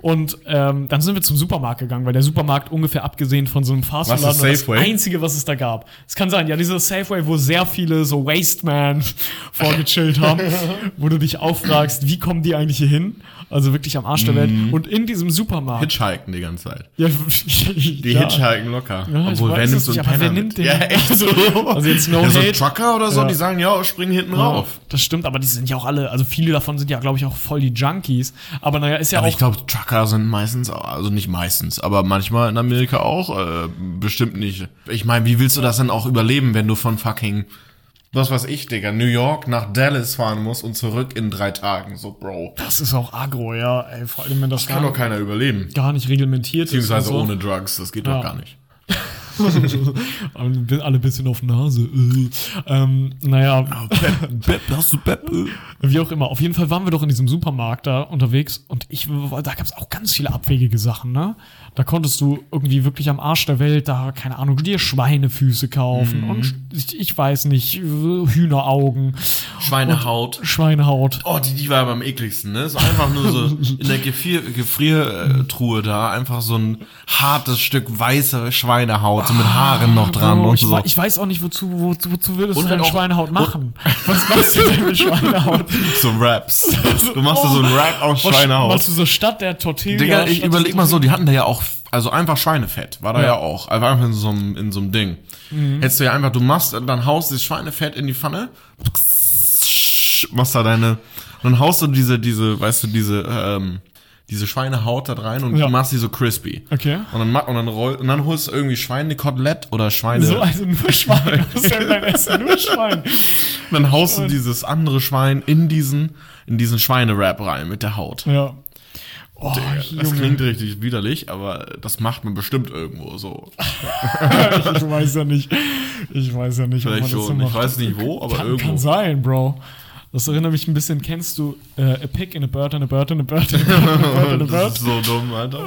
und ähm, dann sind wir zum Supermarkt gegangen, weil der Supermarkt ungefähr abgesehen von so einem Fastfood-Laden das einzige, was es da gab. Es kann sein, ja, dieser Safeway, wo sehr viele so Waste Man vorgechillt haben, wo du dich auffragst, wie kommen die eigentlich hier hin? Also wirklich am Arsch der Welt.
Mhm.
Und in diesem Supermarkt.
Hitchhiken die ganze Zeit.
Ja,
Die
ja.
hitchhiken locker.
Ja,
Obwohl, wer
es
nimmt so einen Penner
nimmt den?
Ja, echt so.
Also jetzt no
ja, so
hate.
Trucker oder so,
Ja.
die sagen, ja, spring hinten rauf.
Das stimmt, aber die sind ja auch alle, also viele davon sind ja, glaube ich, auch voll die Junkies. Aber naja, ist ja
Aber
auch.
ich glaube, Trucker sind meistens, also nicht meistens, aber manchmal in Amerika auch äh, bestimmt nicht. Ich meine, wie willst du das denn auch überleben, wenn du von fucking, was weiß ich, Digga, New York nach Dallas fahren musst und zurück in drei Tagen, so Bro.
das ist auch agro, ja. Ey, vor allem, wenn das
Kann
gar,
doch keiner überleben.
gar nicht reglementiert ist.
Beziehungsweise
so.
ohne Drugs, das geht
Ja.
doch gar nicht.
Alle ein bisschen auf Nase. Äh. Ähm, naja,
Beb, hast du Beb?
wie auch immer. Auf jeden Fall waren wir doch in diesem Supermarkt da unterwegs und ich, da gab es auch ganz viele abwegige Sachen, ne? Da konntest du irgendwie wirklich am Arsch der Welt da, keine Ahnung, dir Schweinefüße kaufen
Mhm.
und ich, ich weiß nicht, Hühneraugen,
Schweinehaut.
Schweinehaut.
Oh, die, die war aber am ekligsten, ne? So einfach nur so in der Gefrier Gefriertruhe da, einfach so ein hartes Stück weiße Schweinehaut, so mit Haaren noch dran
Bro,
und
ich,
so.
ich weiß auch nicht, wozu, wozu, wozu würdest
Und
du
dann
deine
auch-
Schweinehaut machen? Was machst du denn mit Schweinehaut?
So Raps. Du machst da so einen Rap aus Schweinehaut.
Machst du so statt der Tortilla?
Digga, ich überleg mal so, die hatten da ja auch, also einfach Schweinefett, war da ja,
Ja. Mhm.
auch. Also einfach in so einem, in so einem Ding. Hättest du ja einfach, du machst, dann haust das Schweinefett in die Pfanne, machst da deine, und dann haust du diese, diese, weißt du, diese, ähm, diese Schweinehaut da rein und
Ja.
machst die so crispy.
Okay.
Und dann, und dann, roll, und dann holst du irgendwie Schweinekotelett oder Schweine.
So, also nur Schwein. Das ist ja dein Essen, nur Schwein.
und dann haust du dieses andere Schwein in diesen, in diesen Schweinewrap rein mit der Haut.
Ja. Oh,
Das
Junge.
klingt richtig widerlich, aber das macht man bestimmt irgendwo so.
ich weiß ja nicht. Ich weiß ja nicht, ob man
Vielleicht
das so
schon. Ich
macht.
weiß nicht wo, aber
kann,
irgendwo.
kann sein, Bro. Das erinnert mich ein bisschen, kennst du äh, A Pig in a Bird and a Bird and a Bird and a Bird and a Bird and a
Das
Bird?
ist so dumm, Alter.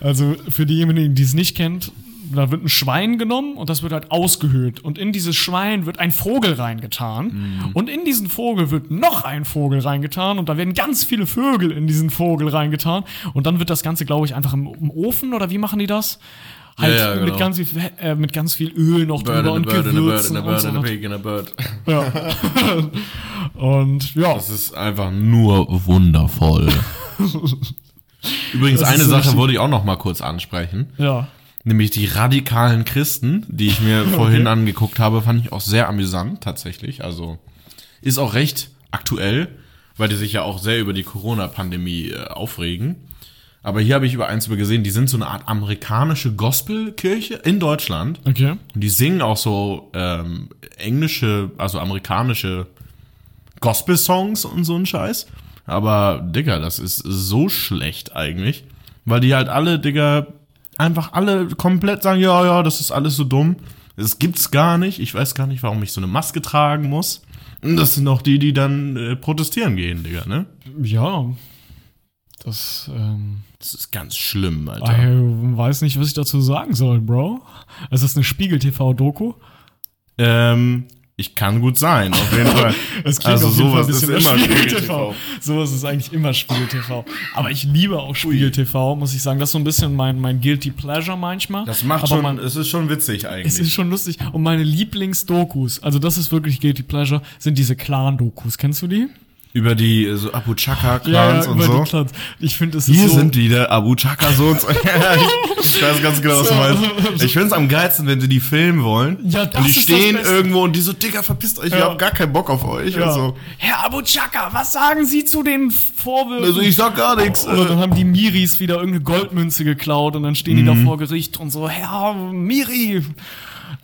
Also für diejenigen, die es nicht kennt, da wird ein Schwein genommen und das wird halt ausgehöhlt. Und in dieses Schwein wird ein Vogel reingetan.
Mhm.
Und in diesen Vogel wird noch ein Vogel reingetan. Und da werden ganz viele Vögel in diesen Vogel reingetan. Und dann wird das Ganze, glaube ich, einfach im, im Ofen oder wie machen die das? Halt
Ja, ja,
mit,
genau.
ganz viel, äh, mit ganz viel Öl noch
Bird
drüber und
bird and a bird
Gewürzen
and a
und
bird
so.
and a bird.
Ja. und ja,
Das ist einfach nur wundervoll. Übrigens,
Das
eine
so
Sache wollte ich auch noch mal kurz ansprechen.
ja.
Nämlich die radikalen Christen, die ich mir vorhin angeguckt habe, fand ich auch sehr amüsant, tatsächlich. Also ist auch recht aktuell, weil die sich ja auch sehr über die Corona-Pandemie äh, aufregen. Aber hier habe ich über eins über gesehen, die sind so eine Art amerikanische Gospelkirche in Deutschland.
Okay.
Und die singen auch so ähm, englische, also amerikanische Gospel-Songs und so ein Scheiß. Aber, Digga, das ist so schlecht eigentlich. Weil die halt alle, Digga, einfach alle komplett sagen, ja, ja, das ist alles so dumm. Das gibt's gar nicht. Ich weiß gar nicht, warum ich so eine Maske tragen muss. Und das sind auch die, die dann äh, protestieren gehen, Digga, ne?
Ja. Das, ähm,
Das ist ganz schlimm,
ich
Alter.
weiß nicht, was ich dazu sagen soll, Bro. Ist das eine Spiegel-TV-Doku?
Ähm, ich kann gut sein, auf jeden Fall.
Es
also sowas ist immer Spiegel
Spiegel
TV.
Sowas ist eigentlich immer Spiegel TV. Aber ich liebe auch Spiegel TV, muss ich sagen. Das ist so ein bisschen mein, mein Guilty Pleasure manchmal.
Das macht
Aber
schon,
man,
es ist schon witzig eigentlich.
es ist schon lustig. Und meine Lieblingsdokus, also das ist wirklich Guilty Pleasure, sind diese Clan-Dokus. Kennst du die?
Über die äh, so Abu Chaka Clans und
über
so.
die Clans. Ich finde, es
Hier
so,
sind die, der Abu Chaka Sohns. ich weiß ganz genau, was du meinst. Ich find's am geilsten, wenn sie die filmen wollen.
Ja, das
und die
ist das
stehen
Beste.
irgendwo und die so, Digga, verpisst euch, wir
Ja.
haben gar keinen Bock auf euch.
Ja.
Und so.
Herr Abu Chaka, was sagen Sie zu den Vorwürfen?
Also ich sag gar nichts.
Oder dann haben die Miris wieder irgendeine Goldmünze geklaut und dann stehen die
Mhm.
da vor Gericht und so, Herr Miri,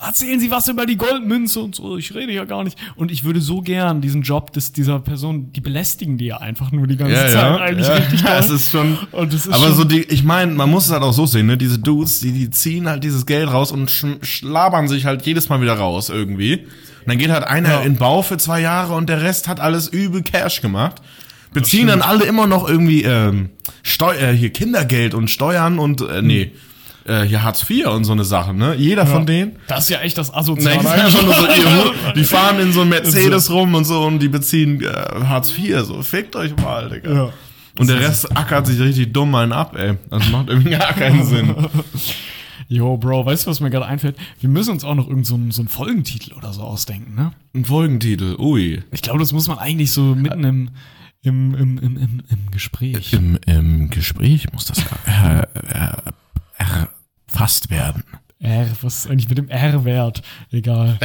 erzählen Sie was über die Goldmünze und so, ich rede ja gar nicht. Und ich würde so gern diesen Job des, dieser Person, die belästigen die ja einfach nur die ganze
Ja,
Zeit
ja,
eigentlich
ja.
richtig toll.
Es ist schon.
Das ist
aber
schon-
so die, ich meine, man muss es halt auch so sehen, ne? Diese Dudes, die, die ziehen halt dieses Geld raus und sch schlabern sich halt jedes Mal wieder raus irgendwie. Und dann geht halt einer
Ja.
in Bau für zwei Jahre und der Rest hat alles übel Cash gemacht. Beziehen dann alle immer noch irgendwie ähm, Steu äh, hier Kindergeld und Steuern und äh, nee, äh, hier Hartz IV und so eine Sache, ne? Jeder von denen.
Das ist ja echt das Asoziale.
nur so, ihr, die fahren in so einem Mercedes rum und so und die beziehen äh, Hartz IV, so fickt euch mal, Digga.
Ja.
Und der Rest ackert sich richtig dumm einen ab, ey. Das macht irgendwie gar keinen Sinn.
Jo, Bro, weißt du, was mir gerade einfällt? Wir müssen uns auch noch irgendeinen so, einen- so einen Folgentitel oder so ausdenken, ne?
Ein Folgentitel, ui.
Ich glaube, das muss man eigentlich so mitten im, im, im, im, im, im Gespräch.
Im, im Gespräch muss das äh, äh, erfasst werden.
R, was ist eigentlich mit dem R-Wert? Egal.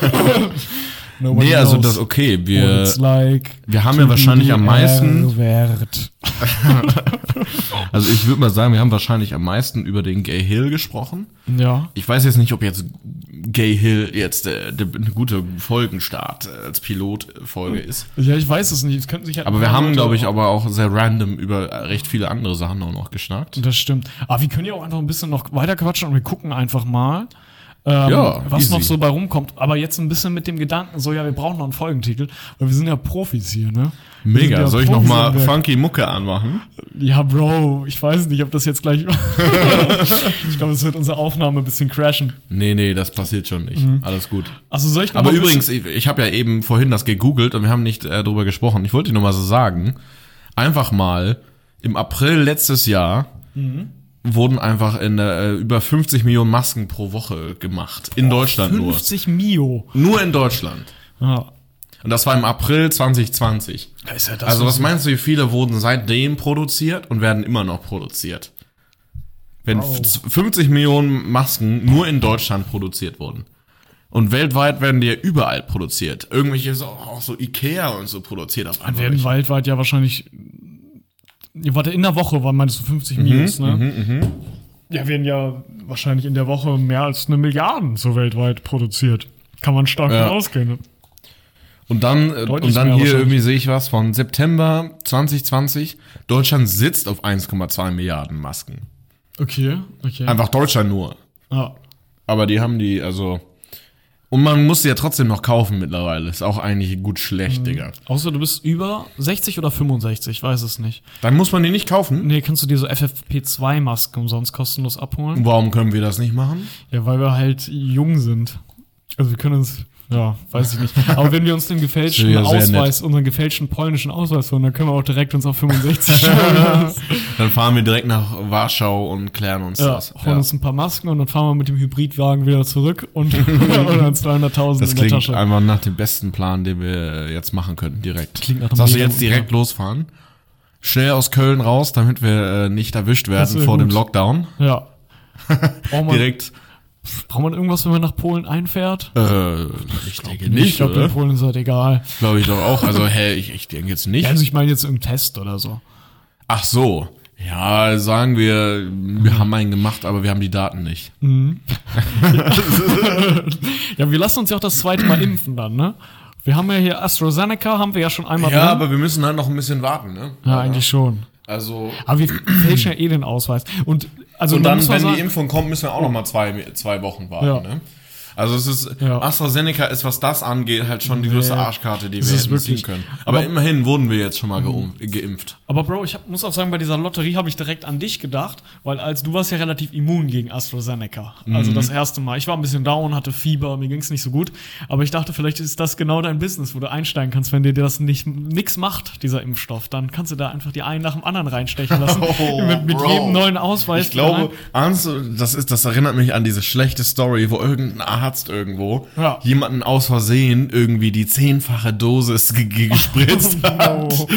Nobody
Nee, also
knows
das okay. Wir,
like
wir haben ja wahrscheinlich am meisten, also ich würde mal sagen, wir haben wahrscheinlich am meisten über den Gay Hill gesprochen.
Ja.
Ich weiß jetzt nicht, ob jetzt Gay Hill jetzt äh, der, eine gute Folgenstart äh, als Pilotfolge ist.
Ja, ich weiß es nicht. Es könnten sich halt
Aber wir haben, glaube ich, aber auch sehr random über äh, recht viele andere Sachen auch noch geschnackt.
Das stimmt. Aber wir können ja auch einfach ein bisschen noch weiter quatschen und wir gucken einfach mal, ähm,
Ja,
was
easy.
noch so bei rumkommt. Aber jetzt ein bisschen mit dem Gedanken, so ja, wir brauchen noch einen Folgentitel, weil wir sind ja Profis hier, ne? Wir
Mega.
ja
Soll ich noch
Profis
mal
am Werk.
funky Mucke anmachen?
Ja, Bro, ich weiß nicht, ob das jetzt gleich. ich glaube, es wird unsere Aufnahme ein bisschen crashen.
Nee, nee, das passiert schon nicht.
Mhm.
Alles gut.
Also soll ich noch
Aber übrigens, ich, ich habe ja eben vorhin das gegoogelt und wir haben nicht äh, drüber gesprochen. Ich wollte dir nur mal so sagen, einfach mal im April letztes Jahr
Mhm.
Wurden einfach in äh, über 50 Millionen Masken pro Woche gemacht. In Deutschland
50 Mio.
nur. Nur in Deutschland.
Ja.
Und das war im April 2020.
Ist ja das
Also was meinst du, wie viele wurden seitdem produziert und werden immer noch produziert? Wenn
Wow.
f- 50 Millionen Masken nur in Deutschland produziert wurden. Und weltweit werden die ja überall produziert. Irgendwelche so, auch so Ikea und so produziert auf
werden weltweit ja wahrscheinlich. Warte, in der Woche waren meinst du 50
Mhm,
Mios, ne? Ja, werden ja wahrscheinlich in der Woche mehr als eine Milliarde so weltweit produziert. Kann man stark
Ja.
ausgehen.
Und dann, äh,
Deutlich
und dann hier irgendwie sehe ich was von September 2020. Deutschland sitzt auf 1,2 Milliarden Masken.
Okay, okay.
Einfach Deutschland nur.
Ja.
Aber die haben die, also. Und man muss sie ja trotzdem noch kaufen mittlerweile. Ist auch eigentlich gut schlecht, Digga.
Außer du bist über 60 oder 65, ich weiß es nicht.
Dann muss man die nicht kaufen.
Nee, kannst du dir so FFP2-Masken umsonst kostenlos abholen?
Warum können wir das nicht machen?
Ja, weil wir halt jung sind. Also wir können uns, ja, weiß ich nicht. Aber wenn wir uns den gefälschten
Ja,
Ausweis, unseren gefälschten polnischen Ausweis holen, dann können wir auch direkt uns auf 65 stellen.
Dann fahren wir direkt nach Warschau und klären uns
ja,
das.
holen uns ein paar Masken und dann fahren wir mit dem Hybridwagen wieder zurück und dann 200.000
Das klingt
Tasche.
einfach nach dem besten Plan, den wir jetzt machen könnten, direkt.
Klingt nach
Sagst du jetzt direkt losfahren? Schnell aus Köln raus, damit wir äh, nicht erwischt werden vor dem
gut.
Lockdown.
Ja.
Direkt.
Braucht man irgendwas, wenn man nach Polen einfährt?
Äh, ich denke
ich
nicht,
glaube, in? Polen ist das egal.
Glaube ich doch auch. Also, hä, ich, ich denke jetzt nicht.
Ja, also ich meine jetzt im Test oder so.
Ach so. Ja, sagen wir, wir haben einen gemacht, aber wir haben die Daten nicht.
Ja, wir lassen uns ja auch das zweite Mal impfen dann, ne? Wir haben ja hier AstraZeneca, haben wir ja schon einmal
Ja,
drin.
aber wir müssen halt noch ein bisschen warten, ne?
Ja, eigentlich schon.
Also.
Aber wir fälschen ja eh den Ausweis. Und also
Und dann, wenn
sagen,
die Impfung kommt, müssen wir auch noch mal zwei, zwei Wochen warten,
Ja.
ne? Also es ist,
Ja.
AstraZeneca ist, was das angeht, halt schon die größte
Nee.
Arschkarte, die
Das
wir hätten ziehen können. Aber,
aber- Mhm.
immerhin wurden wir jetzt schon mal geimpft.
Aber Bro, ich hab, muss auch sagen, bei dieser Lotterie habe ich direkt an dich gedacht, weil als du warst ja relativ immun gegen AstraZeneca. Also das erste Mal. Ich war ein bisschen down, hatte Fieber, mir ging es nicht so gut. Aber ich dachte, vielleicht ist das genau dein Business, wo du einsteigen kannst, wenn dir das nicht nix macht, dieser Impfstoff. Dann kannst du da einfach die einen nach dem anderen reinstechen lassen.
Oh,
mit mit jedem neuen Ausweis.
Ich glaube, Arnst, das ist, das erinnert mich an diese schlechte Story, wo irgendein Arzt irgendwo
Ja.
jemanden aus Versehen irgendwie die zehnfache Dosis ge- ge- gespritzt hat.
Oh,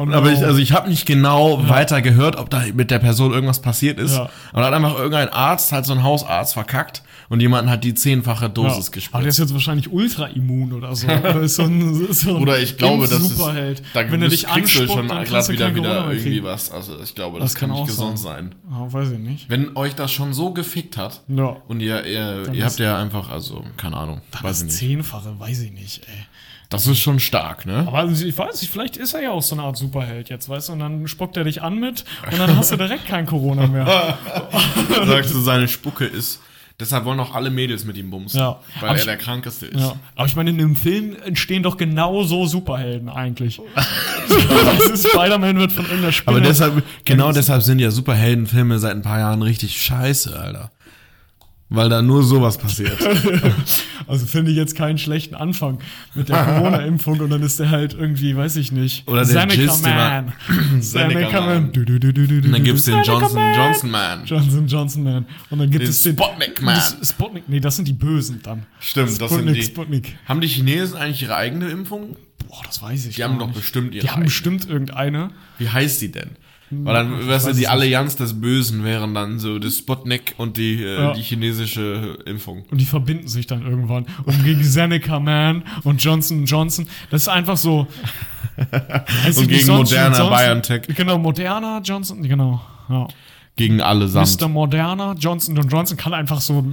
oh no.
Aber ich, also ich habe nicht genau weiter gehört, ob da mit der Person irgendwas passiert ist.
Ja.
Und dann hat einfach irgendein Arzt, halt so ein Hausarzt, verkackt und jemanden hat die zehnfache Dosis
Ja. Aber der
gespritzt.
ist jetzt wahrscheinlich ultra immun oder so. Oder, so ein, so ein
Oder ich glaube, das ist,
Superheld.
da
Wenn er dich anspuckt,
schon
dann
glatt wieder, wieder irgendwie was. Also ich glaube, das,
Das
kann
kann
nicht
auch
gesund
sein.
sein.
Ah, weiß ich nicht.
Wenn euch das schon so gefickt hat
Ja.
und ihr, ihr,
Dann
ihr habt ja einfach, also keine Ahnung, weiß
Das
ich nicht.
Zehnfache, weiß ich nicht, ey.
Das ist schon stark, ne?
Aber also ich weiß nicht, vielleicht ist er ja auch so eine Art Superheld jetzt, weißt du? Und dann spuckt er dich an mit und dann hast du direkt kein Corona mehr.
Sagst du, seine Spucke ist. Deshalb wollen auch alle Mädels mit ihm bumsen.
Ja.
Weil
Aber
er
ich-
der krankeste ist.
Ja. Aber ich meine, in einem Film entstehen doch genau so Superhelden eigentlich. Spider-Man wird von irgendeiner Spinne.
Aber deshalb, genau deshalb sind ja Superheldenfilme seit ein paar Jahren richtig scheiße, Alter. Weil da nur sowas passiert.
Also finde ich jetzt keinen schlechten Anfang mit der Corona-Impfung und dann ist der halt irgendwie, weiß ich nicht.
Oder der den
Man.
Seneca Man.
Du, du, du,
Und dann gibt's den
Seneca
Johnson
Man.
Johnson Man.
Johnson Johnson Man. Und dann gibt
Den
es den
Sputnik Man.
Das Sputnik, nee, das sind die Bösen dann.
Stimmt, das sind
Sputnik,
die.
Sputnik.
Haben die Chinesen eigentlich ihre eigene Impfung?
Boah, das weiß ich
Die haben doch bestimmt ihre
Die haben
eigene.
bestimmt irgendeine.
Wie heißt die denn? Weil dann, weißt du, die Allianz des Bösen wären dann so das Sputnik und die, äh,
Ja.
die chinesische Impfung.
Und die verbinden sich dann irgendwann. Und gegen Seneca Man und Johnson Johnson. Das ist einfach so. Ich
Und gegen Moderna,
sonst-
BioNTech.
Genau, Moderna, Johnson, genau. Ja.
Gegen allesamt.
Mr. Moderna, Johnson Johnson kann einfach so,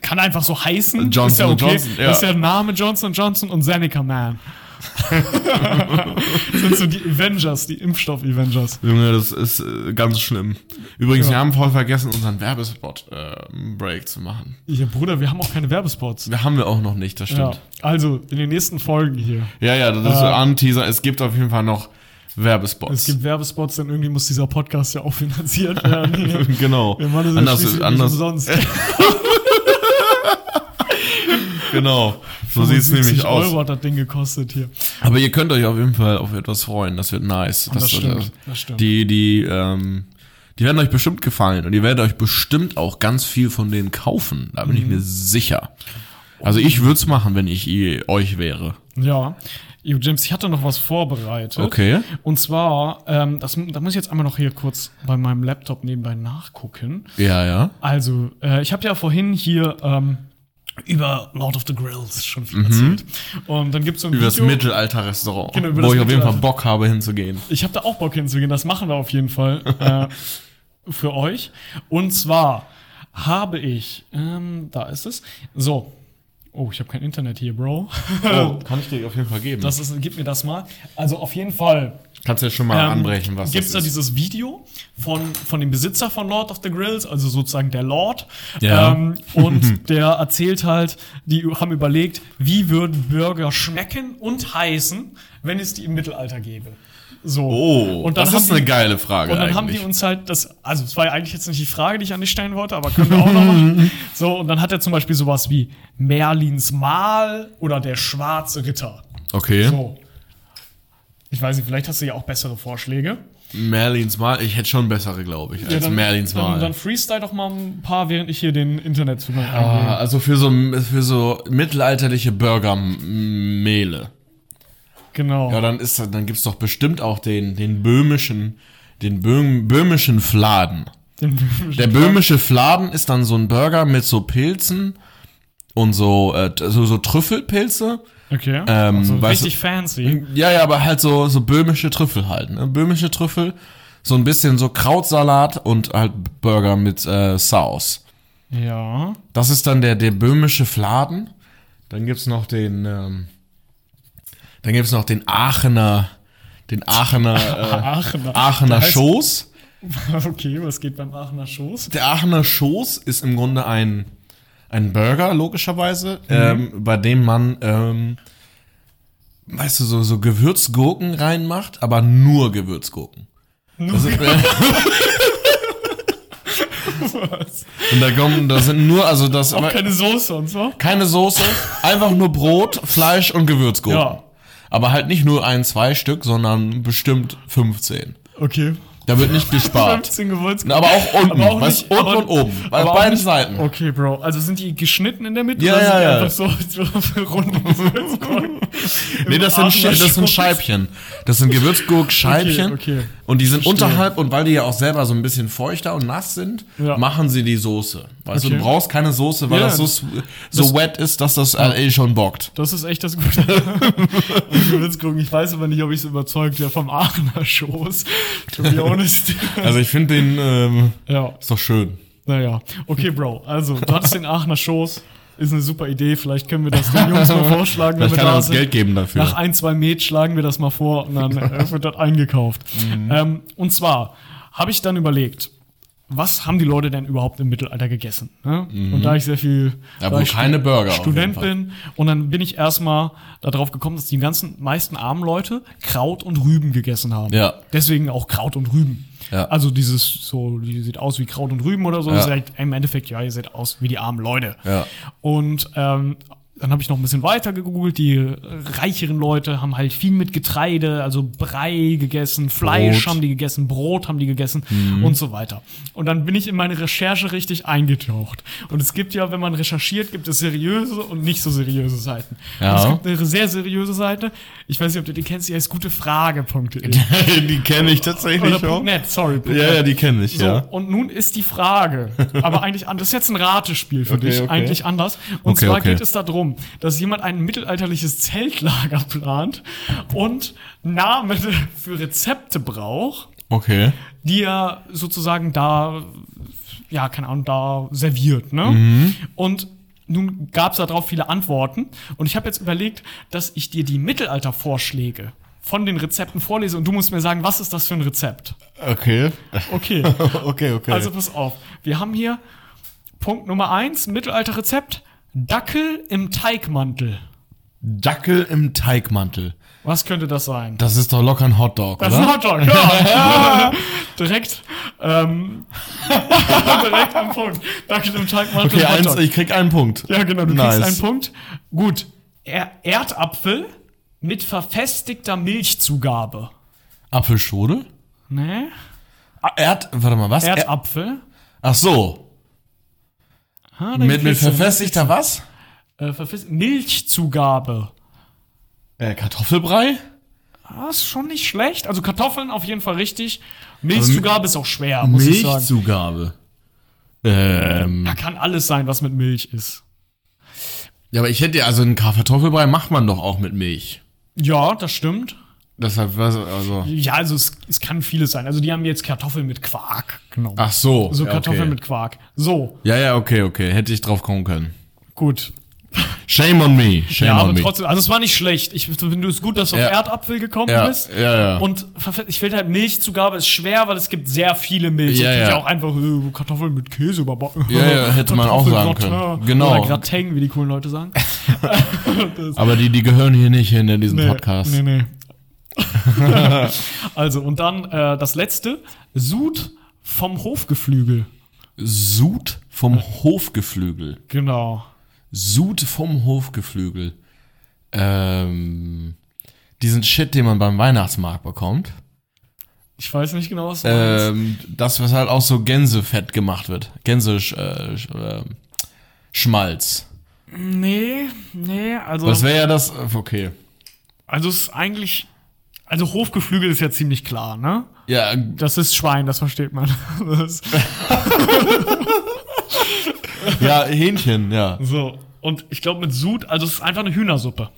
kann einfach so heißen.
Johnson
ist ja okay.
Johnson, ja.
Das ist ja der Name Johnson Johnson und Seneca Man. Das sind so die Avengers, die Impfstoff-Avengers.
Junge, das ist äh, ganz schlimm. Übrigens, wir haben voll vergessen, unseren Werbespot-Break zu machen.
Ja, Bruder, wir haben auch keine Werbespots.
Wir haben wir auch noch nicht, das
Ja,
stimmt.
also in den nächsten Folgen hier.
Ja, ja, das ist so
Äh,
ein Teaser. Es gibt auf jeden Fall noch Werbespots.
Es gibt Werbespots, denn irgendwie muss dieser Podcast ja auch finanziert werden.
genau.
Wir machen das ja
Anders, anders,
nicht umsonst.
genau. So sieht es
75
nämlich aus.
Euro hat das Ding gekostet hier.
Aber ihr könnt euch auf jeden Fall auf etwas freuen. Das wird nice.
Das stimmt, das stimmt.
Die, die, ähm, die werden euch bestimmt gefallen und ihr werdet euch bestimmt auch ganz viel von denen kaufen. Da bin ich
Mhm.
mir sicher. Also ich würde es machen, wenn ich ihr, euch wäre.
Ja. Yo, James, ich hatte noch was vorbereitet.
Okay.
Und zwar, ähm, das, da muss ich jetzt einmal noch hier kurz bei meinem Laptop nebenbei nachgucken.
Ja, ja.
Also, äh, ich habe ja vorhin hier ähm, über Lord of the Grills schon viel erzählt. Und dann gibt's so ein
Mhm. Über das
Video.
Mittelalter-Restaurant,
Genau, über
wo
das
ich auf jeden Fall. Bock habe hinzugehen.
Ich habe da auch Bock hinzugehen, das machen wir auf jeden Fall äh, für euch. Und zwar habe ich, ähm, da ist es, so. Oh, ich habe kein Internet hier, Bro.
Oh, kann ich dir auf jeden Fall geben.
Das ist, gib mir das mal. Also auf jeden Fall
Kannst du ja schon mal
ähm,
anbrechen, was
gibt's da dieses Video von, von dem Besitzer von Lord of the Grills, also sozusagen der Lord.
Ja.
Ähm, und der erzählt halt, die haben überlegt, wie würden Burger schmecken und heißen, wenn es die im Mittelalter gäbe. So.
Oh,
und dann
das ist eine
die-
geile Frage
Und dann haben die
eigentlich.
uns halt das, also es war ja eigentlich jetzt nicht die Frage, die ich an dich stellen wollte, aber können wir auch noch machen. So, und dann hat er zum Beispiel sowas wie Merlins Mahl oder der schwarze Ritter.
Okay.
So. Ich weiß nicht, vielleicht hast du ja auch bessere Vorschläge.
Merlins Mal, ich hätte schon bessere, glaube ich, als
dann,
Merlins
dann,
Mal.
dann freestyle doch mal ein paar, während ich hier den Internetzugang
Ah,
eingehe.
also für so, für so mittelalterliche Burgermehle.
Genau.
Ja, dann ist dann gibt's doch bestimmt auch den, den böhmischen, den Böhm, böhmischen Fladen.
Den
Der böhmische Fladen ist dann so ein Burger mit so Pilzen und so, äh, so, so Trüffelpilze.
Okay.
Ähm,
also
weißt
richtig fancy.
Ja, ja, aber halt so, so böhmische Trüffel halt. Ne? Böhmische Trüffel, so ein bisschen so Krautsalat und halt Burger mit äh, Sauce.
Ja.
Das ist dann der, der böhmische Fladen. Dann gibt's noch den, ähm, dann gibt's noch den Aachener, den Aachener, äh,
Aachener.
Aachener Schoß.
Okay, was geht beim Aachener Schoß?
Der Aachener Schoß ist im Grunde ein, ein Burger, logischerweise,
Mhm.
ähm, bei dem man, ähm, weißt du, so, so Gewürzgurken reinmacht, aber nur Gewürzgurken. Das ist, äh, und da kommen, da sind nur, also das,
Auch keine Soße und so?
keine Soße, einfach nur Brot, Fleisch und Gewürzgurken.
Ja.
Aber halt nicht nur ein, zwei Stück, sondern bestimmt 15.
Okay.
Da wird nicht gespart.
15 Gewürzgurken.
Aber auch unten,
Aber auch
weißt,
nicht-
unten
aber-
und oben, bei beiden
nicht-
Seiten.
Okay, Bro. Also sind die geschnitten in der Mitte?
Ja, ja,
die
ja.
einfach so, so Gewürzgurken?
Nee, das sind, das sind. Scheibchen. Das sind Gewürzgurkscheibchen.
Okay, okay.
Und die sind
Verstehe.
unterhalb, und weil die ja auch selber so ein bisschen feuchter und nass sind,
Ja.
machen sie die Soße. Weißt du,
Okay.
du brauchst keine Soße, weil
Ja,
das so,
das-
so wet ist, dass das eh schon bockt.
Das ist echt das Gute. Ich weiß aber nicht, ob ich so überzeugt wäre vom Aachener Schoß. To be honest.
Also ich finde den, ähm,
ja,
ist doch schön.
naja. Okay, Bro. Also, du hattest den Aachener Schoß. Ist eine super Idee. Vielleicht können wir das den Jungs mal vorschlagen, wenn
Vielleicht
wir
kann er
da
uns
sind.
Geld geben dafür.
Nach ein, zwei Met schlagen wir das mal vor und dann wird das eingekauft.
Mhm.
Ähm, und zwar habe ich dann überlegt, was haben die Leute denn überhaupt im Mittelalter gegessen? Ne? Und da ich sehr viel
Mhm. Ja,
da ich
keine Burger
Student bin und dann bin ich erstmal darauf gekommen, dass die ganzen meisten armen Leute Kraut und Rüben gegessen haben.
Ja.
Deswegen auch Kraut und Rüben.
Ja.
Also dieses so, die sieht aus wie Kraut und Rüben oder so.
Ja.
Ist halt Im Endeffekt, ja, ihr seht aus wie die armen Leute.
Ja.
Und ähm, dann habe ich noch ein bisschen weiter gegoogelt. Die reicheren Leute haben halt viel mit Getreide, also Brei gegessen, Fleisch
Brot. Mhm.
haben die gegessen, Brot haben die gegessen und so weiter. Und dann bin ich in meine Recherche richtig eingetaucht. Und es gibt ja, wenn man recherchiert, gibt es seriöse und nicht so seriöse Seiten.
Ja.
Es gibt eine sehr seriöse Seite. Ich weiß nicht, ob du die kennst, die heißt gutefrage.de.
die kenne ich tatsächlich
Oder .net, sorry.
Ja, ja, die kenne ich,
So,
ja.
und nun ist die Frage, aber eigentlich anders. Das ist jetzt ein Ratespiel für
Okay,
dich,
okay.
eigentlich anders. Und
Okay,
zwar geht es darum, dass jemand ein mittelalterliches Zeltlager plant und Namen für Rezepte braucht,
Okay.
die er sozusagen da, ja, keine Ahnung, da serviert, ne?
Mhm.
Und nun gab es darauf viele Antworten und ich habe jetzt überlegt, dass ich dir die Mittelaltervorschläge von den Rezepten vorlese und du musst mir sagen, was ist das für ein Rezept?
Okay.
Okay.
okay, okay.
Also pass auf. Wir haben hier Punkt Nummer eins, Mittelalterrezept, Dackel im Teigmantel.
Dackel im Teigmantel.
Was könnte das sein?
Das ist doch locker ein Hotdog,
Das ist
oder?
ein Hotdog, ja. direkt, ähm, direkt am Punkt. Dackel im Teigmantel.
Okay, eins, ich krieg einen Punkt.
Ja, genau, du
Nice.
kriegst einen Punkt. Gut. Er Erdapfel mit verfestigter Milchzugabe.
Apfelschode?
Ne?
Ah, Erd, warte mal, was? Er,
Erdapfel.
ach so.
Dann
Mit, mit verfestigter was?
Äh, verfest Milchzugabe.
Äh, Kartoffelbrei?
Ah, ist schon nicht schlecht. Also Kartoffeln auf jeden Fall richtig. Milchzugabe ist auch schwer, muss ich sagen.
Milchzugabe. Ähm,
Da kann alles sein, was mit Milch ist.
ja, aber ich hätte ja, also einen Kartoffelbrei macht man doch auch mit Milch.
Ja, das stimmt.
Deshalb, was, also.
Ja, also es, es kann vieles sein. Also die haben jetzt Kartoffeln mit Quark genommen.
Ach so.
so Kartoffeln
okay.
mit Quark. So,
Ja, ja, okay, okay. Hätte ich drauf kommen können.
gut.
Shame on me. Shame
Ja,
on
aber
me.
trotzdem, also es war nicht schlecht. Ich finde es gut, dass du auf
Ja.
Erdapfel gekommen
Ja,
bist.
ja, ja.
Und ich finde halt Milchzugabe ist schwer, weil es gibt sehr viele Milch.
Ja, ja.
auch einfach äh, Kartoffeln mit Käse überbacken.
Ja, ja, hätte man auch sagen können. Genau.
Oder Gratin, wie die coolen Leute sagen.
Aber die, die gehören hier nicht hin in diesen Podcast.
Nee, nee. also, und dann äh, das letzte. Sud vom Hofgeflügel.
Sud vom Hofgeflügel.
Genau.
Sud vom Hofgeflügel. Ähm, diesen Shit, den man beim Weihnachtsmarkt bekommt.
Ich weiß nicht genau, was du.
Ähm, das, was halt auch so Gänsefett gemacht wird. Gänsesch, äh, äh, Schmalz.
Nee, nee, also.
Das wäre ja das, äh, okay.
Also es ist eigentlich. Also Hofgeflügel ist ja ziemlich klar, ne?
Ja,
Das ist Schwein, das versteht man. Das,
ja, Hähnchen, ja.
so. Und ich glaube mit Sud, also es ist einfach eine Hühnersuppe.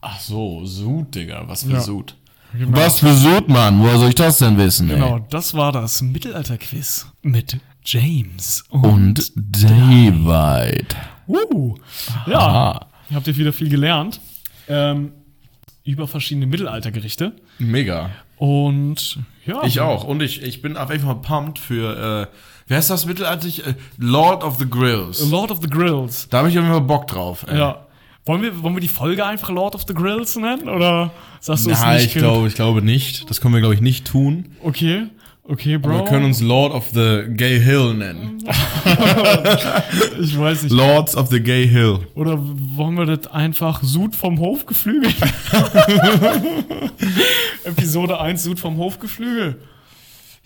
Ach so, Sud, Digga, was für
Ja.
Sud.
Genau.
Was für Sud, Mann? Woher soll ich das denn wissen,
Genau,
ey?
das war das Mittelalter-Quiz mit James.
Und David.
Uh, ja,
Aha.
habt ihr wieder viel gelernt. Ähm, über verschiedene Mittelaltergerichte.
Mega.
Und ja.
Ich auch. Und ich, ich bin auf jeden Fall pumped für, äh, wie heißt das mittelalterlich? Äh, Lord of the Grills.
Lord of the Grills.
Da habe ich auf jeden Fall Bock drauf. Ey.
Ja. Wollen wir, wollen wir die Folge einfach Lord of the Grills nennen? Oder sagst du es
Nein,
nicht?
ich glaube, ich glaube nicht. Das können wir, glaube ich, nicht tun.
Okay, okay, Bro.
Wir können uns Lord of the Gay Hill nennen.
ich weiß nicht.
Lords of the Gay Hill.
Oder wollen wir das einfach Sud vom Hofgeflügel? Episode 1 Sud vom Hofgeflügel.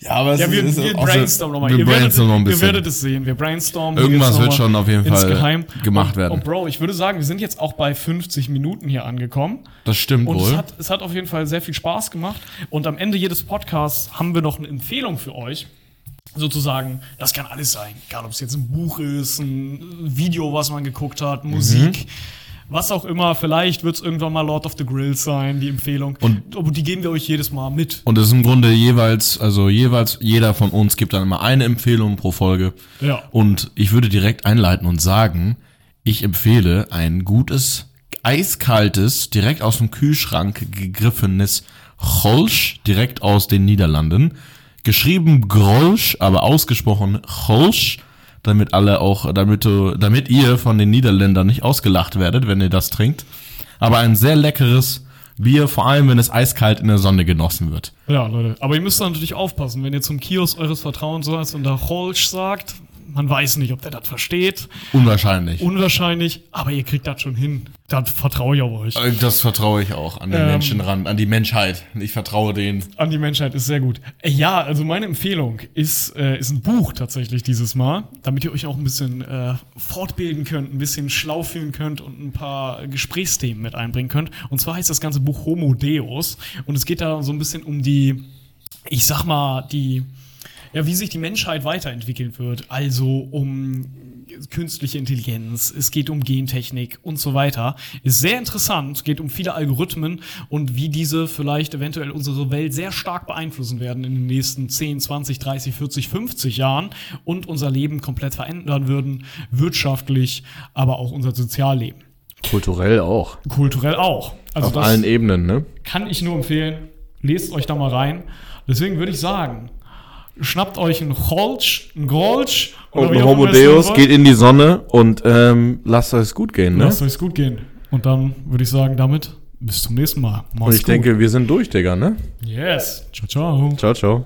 Ja, aber es
Ja, wir,
ist
wir brainstormen nochmal.
Wir
Ihr, werdet-
brainstormen noch ein
ihr
bisschen.
werdet es sehen. Wir brainstormen.
Irgendwas wird schon auf jeden Fall
insgeheim.
gemacht werden.
Und Bro, ich würde sagen, wir sind jetzt auch bei 50 Minuten hier angekommen.
Das stimmt
Und es
wohl.
hat, es hat auf jeden Fall sehr viel Spaß gemacht. Und am Ende jedes Podcasts haben wir noch eine Empfehlung für euch. Sozusagen, das kann alles sein. Egal, ob es jetzt ein Buch ist, ein Video, was man geguckt hat,
Mhm.
Musik, was auch immer. Vielleicht wird es irgendwann mal Lord of the Grills sein, die Empfehlung.
Und-
Aber die geben wir euch jedes Mal mit.
Und es ist im Grunde jeweils, also jeweils jeder von uns gibt dann immer eine Empfehlung pro Folge.
Ja.
Und ich würde direkt einleiten und sagen, ich empfehle ein gutes, eiskaltes, direkt aus dem Kühlschrank gegriffenes Cholsch, direkt aus den Niederlanden. Geschrieben Grolsch, aber ausgesprochen Cholsch, damit alle auch, damit du, damit ihr von den Niederländern nicht ausgelacht werdet, wenn ihr das trinkt. Aber ein sehr leckeres Bier, vor allem wenn es eiskalt in der Sonne genossen wird.
Ja, Leute. Aber ihr müsst natürlich aufpassen, wenn ihr zum Kiosk eures Vertrauens seid und da Holsch sagt, man weiß nicht, ob der das versteht.
Unwahrscheinlich.
Unwahrscheinlich, aber ihr kriegt das schon hin. Da vertraue ich auf euch.
Äh, Das vertraue ich auch an den
Ähm.
Menschen ran, an die Menschheit. Ich vertraue denen.
An die Menschheit ist sehr gut. Äh, Ja, also meine Empfehlung ist, äh, ist ein Buch tatsächlich dieses Mal, damit ihr euch auch ein bisschen äh, fortbilden könnt, ein bisschen schlau fühlen könnt und ein paar Gesprächsthemen mit einbringen könnt. Und zwar heißt das ganze Buch Homo Deus und es geht da so ein bisschen um die, ich sag mal, die, ja, wie sich die Menschheit weiterentwickeln wird. Also um künstliche Intelligenz, es geht um Gentechnik und so weiter. Ist sehr interessant, es geht um viele Algorithmen und wie diese vielleicht eventuell unsere Welt sehr stark beeinflussen werden in den nächsten 10, 20, 30, 40, 50 Jahren und unser Leben komplett verändern würden, wirtschaftlich, aber auch unser Sozialleben.
Kulturell auch.
Kulturell auch. Also
Auf allen Ebenen, ne?
kann ich nur empfehlen. Lest euch da mal rein. Deswegen würde ich sagen, schnappt euch einen Holsch, einen Golsch
Und
wie
ein
auch
Homo Deus geht in die Sonne und ähm, lasst es gut gehen, ne?
Lasst euch gut gehen. Und dann würde ich sagen, damit bis zum nächsten Mal.
Und ich denke, wir sind durch, Digga, ne?
yes. Ciao, ciao.
Ciao, ciao.